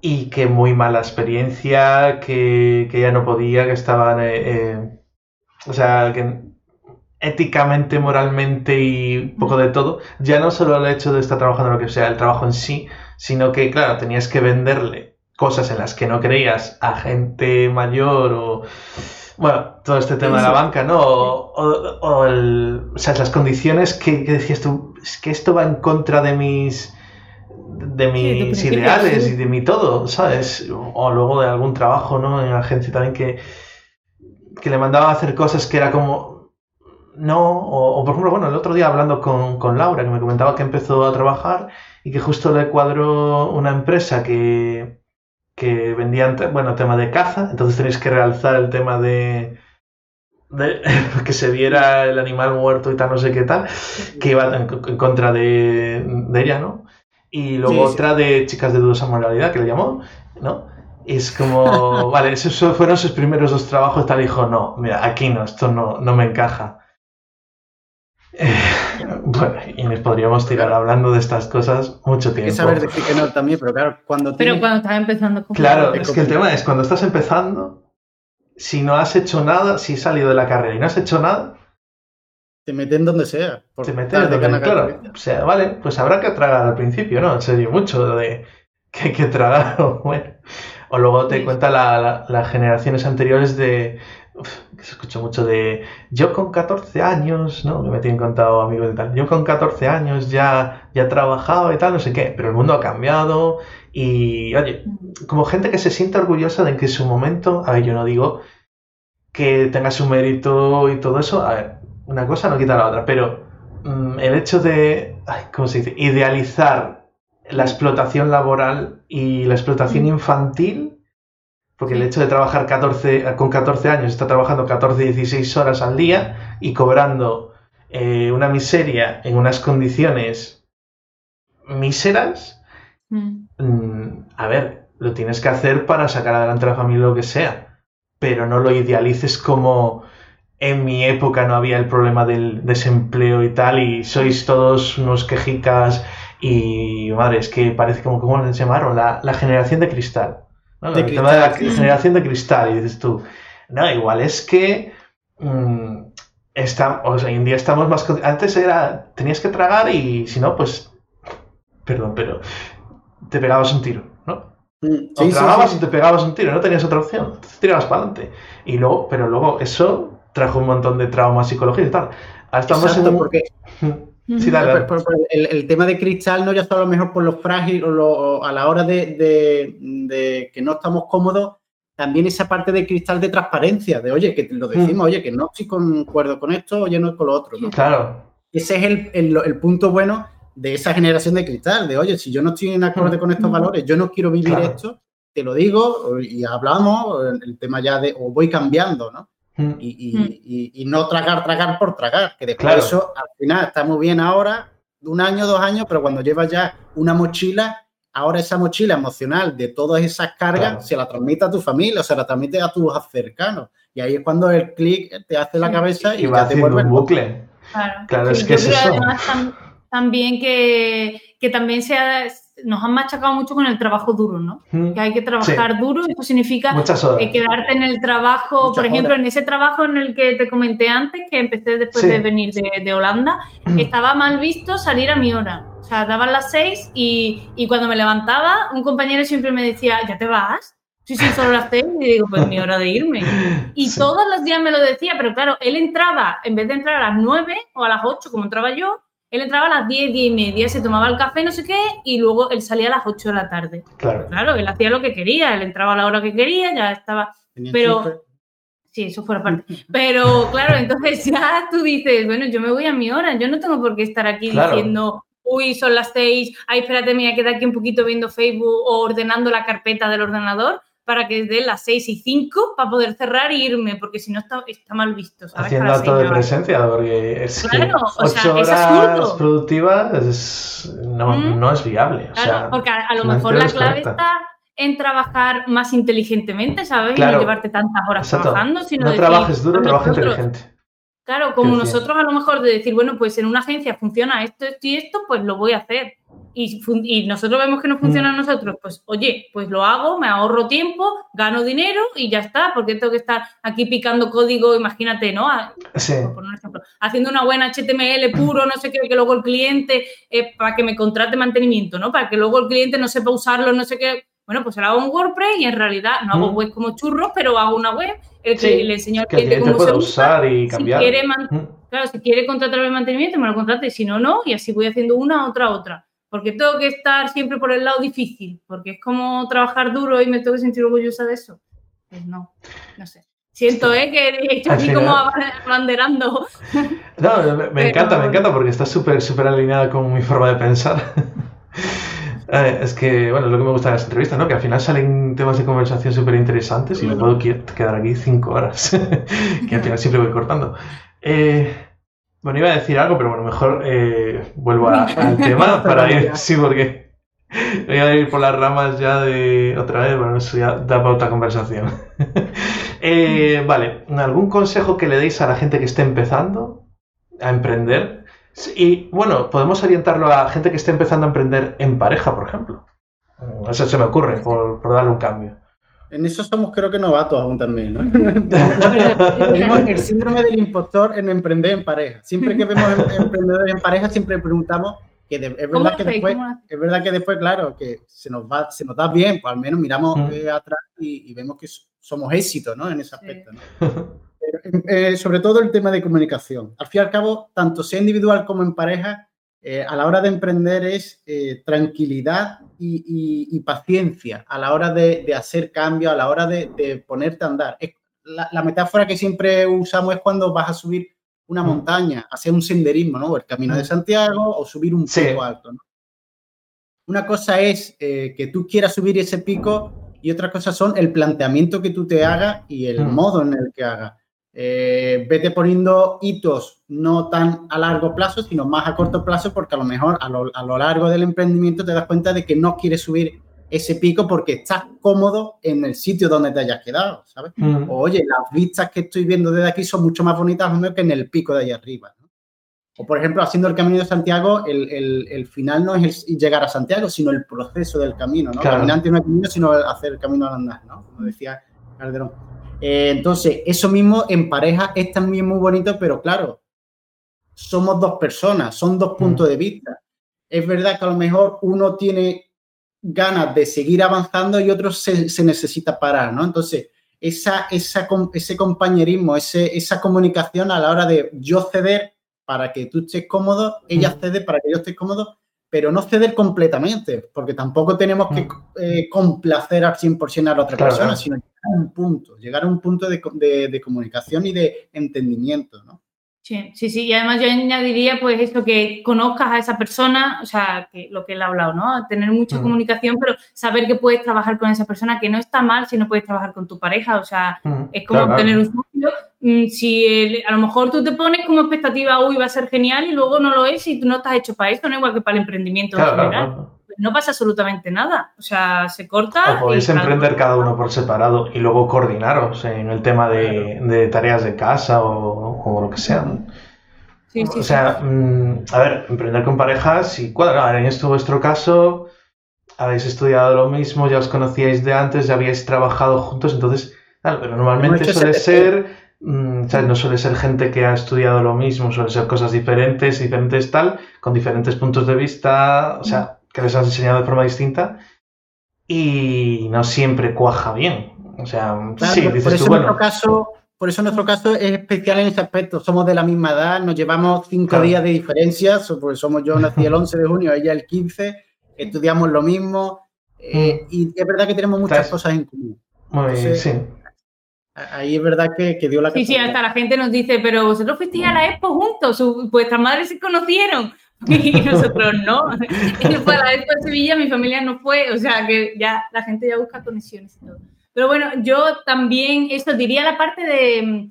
y que muy mala experiencia, que, que ya no podía, que estaban, eh, eh, o sea, que éticamente, moralmente y poco de todo, ya no solo el hecho de estar trabajando lo que sea, el trabajo en sí, sino que, claro, tenías que venderle cosas en las que no creías a gente mayor o, bueno, todo este tema de la banca, ¿no? O, o, sea, las condiciones que, decías tú, es que esto va en contra de mis de mis ideales y de mi todo, ¿sabes? O luego de algún trabajo, ¿no? En agencia también que, que le mandaban a hacer cosas que era como, no, o, por ejemplo, bueno, el otro día hablando con, con Laura, que me comentaba que empezó a trabajar y que justo le cuadró una empresa que, que vendía, bueno, tema de caza, entonces tenéis que realzar el tema de, que se viera el animal muerto y tal, no sé qué tal, que iba en, contra de, de, ella, ¿no? Y luego otra de chicas de dudosa moralidad, que le llamó, ¿no? Y es como, vale, esos fueron sus primeros dos trabajos, tal, dijo, no, mira, aquí no, esto no, no me encaja. bueno, y nos podríamos tirar hablando de estas cosas mucho tiempo. Hay que saber decir que no también, pero claro, cuando... Pero cuando estás empezando... Claro, es que el tema es, cuando estás empezando, si no has hecho nada, si has salido de la carrera y no has hecho nada... Te meten donde sea. Te meten donde claro. O sea, vale, pues habrá que tragar al principio, ¿no? En serio, mucho de que hay que tragar, o bueno. O luego te cuenta las generaciones anteriores de que se escucha mucho de yo con 14 años, ¿no? Que me tienen contado amigos de tal. Yo con 14 años ya, ya he trabajado y tal, no sé qué, pero el mundo ha cambiado y, oye, como gente que se siente orgullosa de que en su momento, a ver, yo no digo que tenga su mérito y todo eso, a ver, una cosa no quita la otra, pero mm, el hecho de, ¿cómo se dice?, idealizar la explotación laboral y la explotación infantil porque el hecho de trabajar 14, con 14 años, está trabajando 14, 16 horas al día y cobrando eh, una miseria en unas condiciones míseras, mm. Mm, a ver, lo tienes que hacer para sacar adelante a la familia lo que sea, pero no lo idealices como en mi época no había el problema del desempleo y tal, y sois todos unos quejicas y madre, es que parece como, ¿cómo se llamaron? La, la generación de cristal. De el tema de la generación de cristal, y dices tú, no, igual es que mmm, está, hoy en día estamos más... Antes era, tenías que tragar y si no, pues, perdón, pero te pegabas un tiro, ¿no? Mm, o tragabas y te pegabas un tiro, no tenías otra opción, te tirabas para adelante. Y luego, pero luego eso trajo un montón de traumas psicológicos y tal. Ahora estamos en porque... el, tema de cristal no ya está a lo mejor por lo frágil o, a la hora de, que no estamos cómodos, también esa parte de cristal de transparencia, de oye, que lo decimos, mm. oye, que no estoy con acuerdo con esto, oye, no es con lo otro. Claro. Ese es el, punto bueno de esa generación de cristal, de oye, si yo no estoy en acorde mm. con estos valores, yo no quiero vivir esto, te lo digo y hablamos, el tema ya de, o voy cambiando, ¿no? Mm. Y, no tragar, tragar por tragar, que después eso al final está muy bien ahora, un año, dos años, pero cuando llevas ya una mochila, ahora esa mochila emocional de todas esas cargas se la transmite a tu familia, o se la transmite a tus cercanos. Y ahí es cuando el clic te hace la cabeza y, va te vuelve un bucle. Claro, es que es eso. también que, que también sea nos han machacado mucho con el trabajo duro, ¿no? Que hay que trabajar duro, eso significa eh, quedarte en el trabajo, por ejemplo, en ese trabajo en el que te comenté antes, que empecé después de venir de, Holanda, estaba mal visto salir a mi hora. O sea, daban las seis y, y, cuando me levantaba, un compañero siempre me decía, ¿ya te vas? Sí, sí, solo las seis. Y digo, pues mi hora de irme. Y todos los días me lo decía, pero claro, él entraba, en vez de entrar a las nueve o a las ocho, como entraba yo, él entraba a las 10, 10 y media, se tomaba el café, no sé qué, y luego él salía a las 8 de la tarde. Claro. Claro, él hacía lo que quería, él entraba a la hora que quería, ya estaba. pero. Sí, eso fuera parte. Pero claro, entonces ya tú dices, bueno, yo me voy a mi hora, yo no tengo por qué estar aquí diciendo, uy, son las 6, ay, espérate, me voy a quedar aquí un poquito viendo Facebook o ordenando la carpeta del ordenador para que dé las 6 y 5 para poder cerrar e irme, porque si no está, está mal visto. Haciendo acto de presencia, porque es claro, que 8 horas productivas no, mm. no, es viable. Claro, porque a, lo mejor la clave está en trabajar más inteligentemente, ¿sabes? Y no llevarte tantas horas trabajando, sino no trabajes duro, trabaja inteligente. Claro, como nosotros a lo mejor de decir, bueno, pues en una agencia funciona esto, esto y esto, pues lo voy a hacer y, nosotros vemos que no funciona a mm. nosotros, pues oye, pues lo hago, me ahorro tiempo, gano dinero y ya está, porque tengo que estar aquí picando código, imagínate, ¿no? Sí. Por un ejemplo, haciendo una buena HTML puro, no sé qué, que luego el cliente, eh, para que me contrate mantenimiento, ¿no? Para que luego el cliente no sepa usarlo, no sé qué. Bueno, pues lo hago en WordPress y en realidad no hago mm. web como churros, pero hago una web, que le enseño al cliente cómo se usar y cambiar. Si quiere, mm. claro, si quiere contratar el mantenimiento, me lo contrate, si no, no, y así voy haciendo una, otra, otra porque tengo que estar siempre por el lado difícil, porque es como trabajar duro y me tengo que sentir orgullosa de eso. Pues no, no sé. Siento, ¿eh? Que estoy aquí como abanderando. No, me, encanta, me encanta porque está súper, súper alineada con mi forma de pensar. Eh, es que, bueno, es lo que me gusta de las entrevistas, ¿no? Que al final salen temas de conversación súper interesantes y me puedo quedar aquí cinco horas, que al final siempre voy cortando. Eh, bueno, iba a decir algo, pero bueno, mejor eh, vuelvo al tema para ir, sí, porque voy a ir por las ramas ya de otra vez, bueno, eso ya da para otra conversación. Eh, vale, ¿algún consejo que le deis a la gente que esté empezando a emprender? Y bueno, podemos orientarlo a gente que esté empezando a emprender en pareja, por ejemplo. Eso se me ocurre, por darle un cambio. En eso somos creo que novatos aún también, ¿no? Tenemos el síndrome del impostor en emprender en pareja. Siempre que vemos em, emprendedores en pareja, siempre preguntamos que es verdad que después, es verdad que después, claro, que se nos va, se nos da bien, pues al menos miramos mm. eh, atrás y, vemos que somos éxito, ¿no? En ese aspecto. Em, eh, sobre todo el tema de comunicación. Al fin y al cabo, tanto sea individual como en pareja, eh, a la hora de emprender es tranquilidad y, paciencia a la hora de, hacer cambios, a la hora de, ponerte a andar. la, metáfora que siempre usamos es cuando vas a subir una mm. montaña, hacer un senderismo, ¿no? El camino de mm. Santiago o subir un pico alto, Una cosa es eh, que tú quieras subir ese pico y otra cosa son el planteamiento que tú te hagas y el mm. modo en el que hagas. Eh, vete poniendo hitos no tan a largo plazo, sino más a corto plazo, porque a lo mejor a lo, a lo, largo del emprendimiento te das cuenta de que no quieres subir ese pico porque estás cómodo en el sitio donde te hayas quedado, ¿sabes? Mm. oye, las vistas que estoy viendo desde aquí son mucho más bonitas que en el pico de allá arriba. O, por ejemplo, haciendo el Camino de Santiago, el, el, el final no es el llegar a Santiago, sino el proceso del camino, ¿no? Caminante no es camino, sino hacer el camino al andar, ¿no? Como decía Calderón. Eh, entonces, eso mismo en pareja es también muy bonito, pero claro, somos dos personas, son dos puntos mm. de vista. Es verdad que a lo mejor uno tiene ganas de seguir avanzando y otro se, necesita parar, ¿no? Entonces, esa, esa, ese compañerismo, ese, esa comunicación a la hora de yo ceder para que tú estés cómodo, ella mm. cede para que yo esté cómodo, pero no ceder completamente, porque tampoco tenemos que mm. eh, complacer al 100% a la otra persona, sino a un punto, llegar a un punto de, de, comunicación y de entendimiento, ¿no? Sí, sí, sí, y además yo añadiría pues esto, que conozcas a esa persona, o sea, que lo que él ha hablado, ¿no? Tener mucha mm. comunicación, pero saber que puedes trabajar con esa persona, que no está mal si no puedes trabajar con tu pareja, o sea, mm, es como tener un socio, mm, si a lo mejor tú te pones como expectativa, uy, va a ser genial y luego no lo es y tú no estás hecho para esto, no igual que para el emprendimiento en general no pasa absolutamente nada. O sea, se corta. O podéis emprender cada uno por separado y luego coordinaros en el tema de, tareas de casa o, lo que sea. Sí, sí, o sea, mm, a ver, emprender con parejas y cuadra. En esto, vuestro caso, habéis estudiado lo mismo, ya os conocíais de antes, ya habíais trabajado juntos, entonces, claro, pero normalmente suele ser. Mm, no suele ser gente que ha estudiado lo mismo, suele ser cosas diferentes, diferentes tal, con diferentes puntos de vista. O sea, que les has enseñado de forma distinta y no siempre cuaja bien. O sea, sí, dices por eso tú, bueno. Caso, por eso nuestro caso es especial en ese aspecto. Somos de la misma edad, nos llevamos cinco días de diferencia, porque somos yo nací el 11 de junio, ella el 15, estudiamos lo mismo eh, mm. y es verdad que tenemos muchas cosas en común. Muy bien, sí. Ahí es verdad que, dio la Sí, sí, hasta la gente nos dice, pero vosotros fuisteis a la Expo juntos, vuestras madres se conocieron. y nosotros no. Él fue a la Expo de Sevilla, mi familia no fue, o sea que ya la gente ya busca conexiones y todo. Pero bueno, yo también, esto diría la parte de,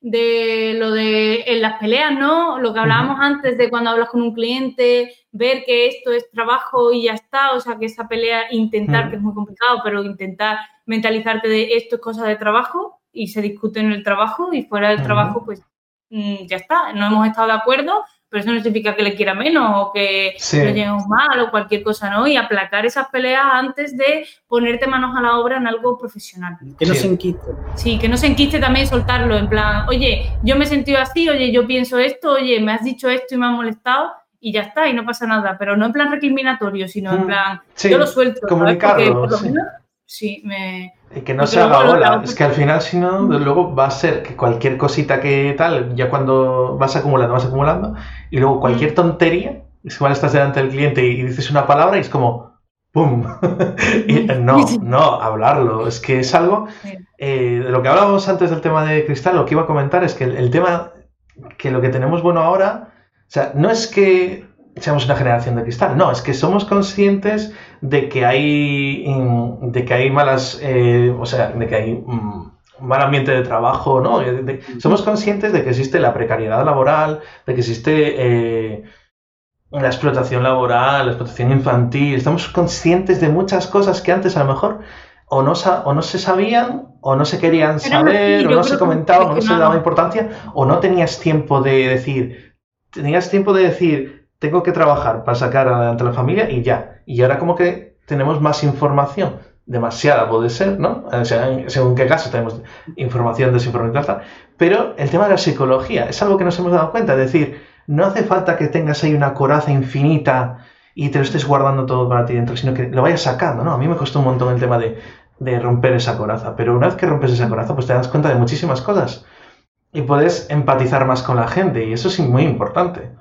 de lo de en las peleas, ¿no? Lo que hablábamos antes de cuando hablas con un cliente, ver que esto es trabajo y ya está, o sea, que esa pelea, intentar, que es muy complicado, pero intentar mentalizarte de esto es cosa de trabajo y se discute en el trabajo y fuera del trabajo, pues mm, ya está, no hemos estado de acuerdo, pero eso no significa que le quiera menos o que le lleguemos mal o cualquier cosa, ¿no? Y aplacar esas peleas antes de ponerte manos a la obra en algo profesional. Que no se enquiste. Sí, que no se enquiste también soltarlo, en plan, oye, yo me he sentido así, oye, yo pienso esto, oye, me has dicho esto y me ha molestado y ya está, y no pasa nada, pero no en plan recriminatorio, sino en mm. plan, yo lo suelto. Comunicarlo. sí, me y que no se haga bola. Es que al final, si no, luego va a ser que cualquier cosita que tal, ya cuando vas acumulando, vas acumulando, y luego cualquier mm. tontería, es igual estás delante del cliente y dices una palabra y es como ¡pum! y, no, no, hablarlo. Es que es algo. Eh, de lo que hablábamos antes del tema de cristal, lo que iba a comentar es que el tema, que lo que tenemos bueno ahora, o sea, no es que seamos una generación de cristal. No, es que somos conscientes de que hay, de que hay malas, eh, o sea, de que hay mm, mal ambiente de trabajo, ¿no? somos conscientes de que existe la precariedad laboral, de que existe eh, la explotación laboral, la explotación infantil. Estamos conscientes de muchas cosas que antes a lo mejor o no, o no se sabían, o no se querían saber, o no se comentaban, o no se daba importancia, o no tenías tiempo de decir, tenías tiempo de decir, tengo que trabajar para sacar adelante a la familia y ya. Y ahora como que tenemos más información, demasiada puede ser, ¿no? Según qué caso tenemos información, desinformación. Pero el tema de la psicología es algo que nos hemos dado cuenta, es decir, no hace falta que tengas ahí una coraza infinita y te lo estés guardando todo para ti dentro, sino que lo vayas sacando, ¿no? A mí me costó un montón el tema de romper esa coraza, pero una vez que rompes esa coraza, pues te das cuenta de muchísimas cosas y puedes empatizar más con la gente y eso es muy importante.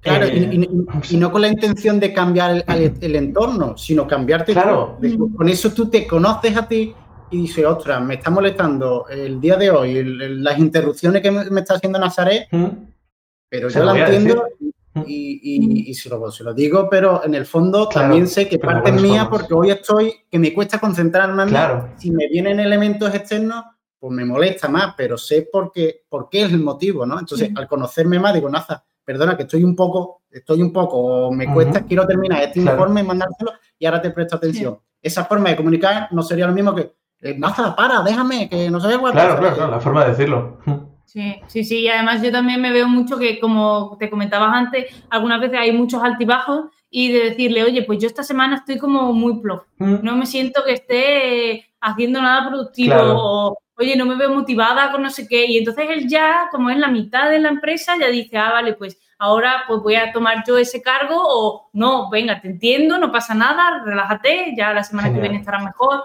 Claro, y, eh, no con la intención de cambiar el, entorno, sino cambiarte claro. Con eso tú te conoces a ti y dices, ostras, me está molestando el día de hoy, las interrupciones que me, está haciendo Nazaret, mm. pero yo la entiendo mm. y, se, lo, se, lo, digo, pero en el fondo también sé que parte es mía porque hoy estoy, que me cuesta concentrarme claro. Si me vienen elementos externos, pues me molesta más, pero sé por qué, por qué es el motivo, ¿no? Entonces, al conocerme más, digo, Naza, perdona, que estoy un poco, estoy un poco, me cuesta, quiero terminar este informe y mandárselo y ahora te presto atención. Esa forma de comunicar no sería lo mismo que, eh, Maza, para, déjame, que no se Claro, claro, claro, la forma de decirlo. Sí, sí, sí, y además yo también me veo mucho que, como te comentabas antes, algunas veces hay muchos altibajos y de decirle, oye, pues yo esta semana estoy como muy plof, no me siento que esté haciendo nada productivo o oye, no me veo motivada con no sé qué. Y entonces él ya, como es la mitad de la empresa, ya dice, ah, vale, pues ahora pues voy a tomar yo ese cargo o no, venga, te entiendo, no pasa nada, relájate, ya la semana que viene estará mejor.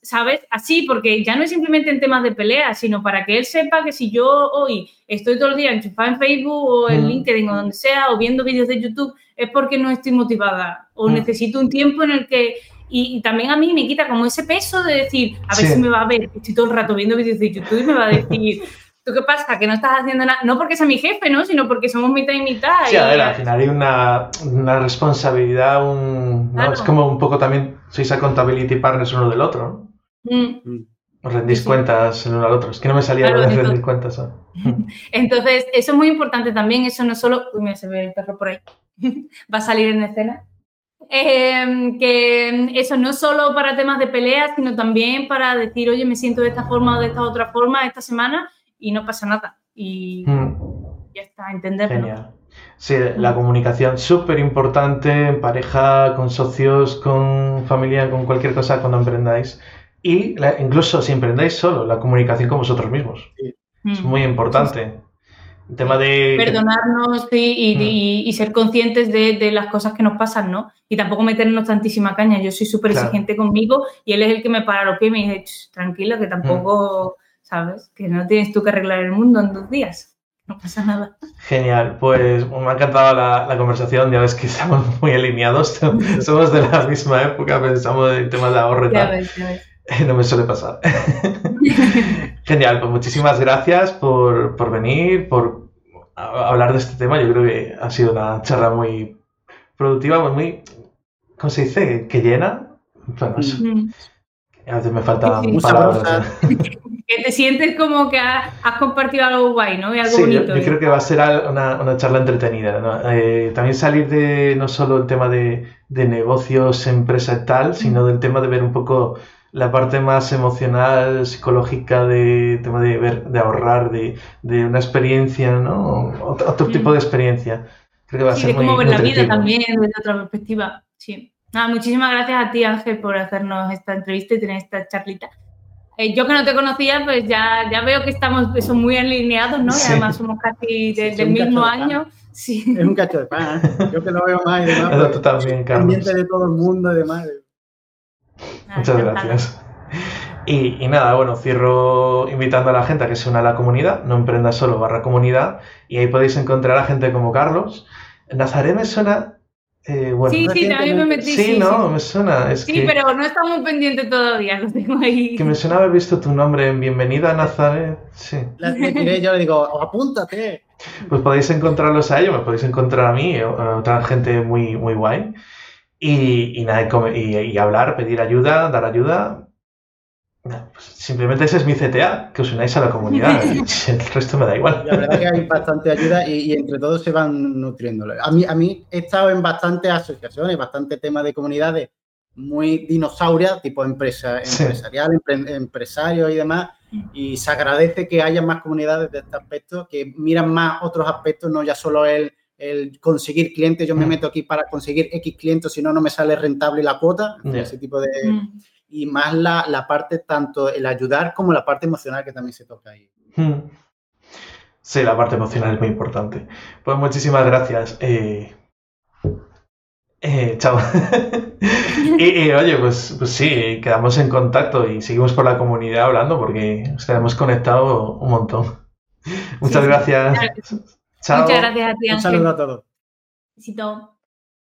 ¿Sabes? Así, porque ya no es simplemente en temas de pelea, sino para que él sepa que si yo hoy estoy todo el día enchufada en Facebook o en mm. LinkedIn o donde sea, o viendo vídeos de YouTube, es porque no estoy motivada o mm. necesito un tiempo en el que y, también a mí me quita como ese peso de decir, a ver si me va a ver, estoy todo el rato viendo vídeos de YouTube y me va a decir, ¿tú qué pasa? Que no estás haciendo nada, no porque sea mi jefe, ¿no? Sino porque somos mitad y mitad. Sí, a ver, al final hay una, responsabilidad, un, es como un poco también, sois accountability partners uno del otro, ¿no? Mm. Os rendís cuentas el uno al otro. Es que no me salía lo de rendir cuentas. Entonces, eso es muy importante también. Eso no solo. Uy, mira, se ve el perro por ahí. Va a salir en escena. Em, que eso no solo para temas de peleas, sino también para decir, oye, me siento de esta forma o de esta otra forma esta semana y no pasa nada. Y hmm. ya está, entenderlo. Genial. Sí, la comunicación súper importante en pareja, con socios, con familia, con cualquier cosa cuando emprendáis. Y incluso si emprendáis solo, la comunicación con vosotros mismos. Es muy importante. El tema de... Perdonarnos mm. y, ser conscientes de, las cosas que nos pasan, ¿no? Y tampoco meternos tantísima caña. Yo soy súper exigente conmigo y él es el que me para los pies y me dice, tranquila, que tampoco, mm. ¿sabes? Que no tienes tú que arreglar el mundo en dos días. No pasa nada. Genial, pues me ha encantado la, conversación. Ya ves que estamos muy alineados. Somos de la misma época, pensamos en temas de ahorro y tal. No me suele pasar. Genial, pues muchísimas gracias por, venir, por hablar de este tema. Yo creo que ha sido una charla muy productiva, muy, ¿cómo se dice? Que llena. Bueno, A veces me faltan palabras. que te sientes como que has, compartido algo guay, ¿no? algo sí, Yo, creo que va a ser una, charla entretenida. Eh, también salir de no solo el tema de, de negocios, empresa y tal, sino del tema de ver un poco la parte más emocional, psicológica de tema de, ver, de ahorrar, de, de una experiencia, ¿no? Otro, tipo de experiencia. Creo que va a ser de cómo ver la vida también desde otra perspectiva. Sí. Nada, muchísimas gracias a ti, Ángel, por hacernos esta entrevista y tener esta charlita. Eh, yo que no te conocía, pues ya, ya veo que estamos eso, muy alineados, ¿no? Y además somos casi del mismo año. Sí. Es un cacho de pan. ¿eh? Yo que lo veo más y demás. Eso tú también, Carlos. de todo el mundo y demás. Muchas gracias. Y, nada, bueno, cierro invitando a la gente a que se una a la comunidad, no emprenda solo barra comunidad, y ahí podéis encontrar a gente como Carlos. Nazaré me suena... Eh, bueno, sí, sí, también me metí. Sí, no, me suena. sí, pero no está muy pendiente todavía, lo tengo ahí. Que me suena haber visto tu nombre en Bienvenida a Nazaret. Sí. yo le digo, apúntate. Pues podéis encontrarlos a ellos, me podéis encontrar a mí, a otra gente muy, muy guay. Y, nada, y, hablar, pedir ayuda, dar ayuda. Pues simplemente ese es mi CTA, que os unáis a la comunidad. el resto me da igual. La verdad que hay bastante ayuda y, entre todos se van nutriendo. A mí, a mí he estado en bastantes asociaciones, bastante temas de comunidades muy dinosaurias, tipo empresa, empresarial, empresarios y demás. Y se agradece que haya más comunidades de este aspecto, que miran más otros aspectos, no ya solo el el conseguir clientes, yo me mm. meto aquí para conseguir X clientes, si no, no me sale rentable la cuota, ese tipo de... Mm. Y más la, parte, tanto el ayudar como la parte emocional que también se toca ahí. Mm. Sí, la parte emocional es muy importante. Pues muchísimas gracias. Eh, eh, chao. y, oye, pues, pues sí, quedamos en contacto y seguimos por la comunidad hablando porque estaremos conectados un montón. Muchas gracias. Muchas gracias a ti, Un saludo a todos. Besito.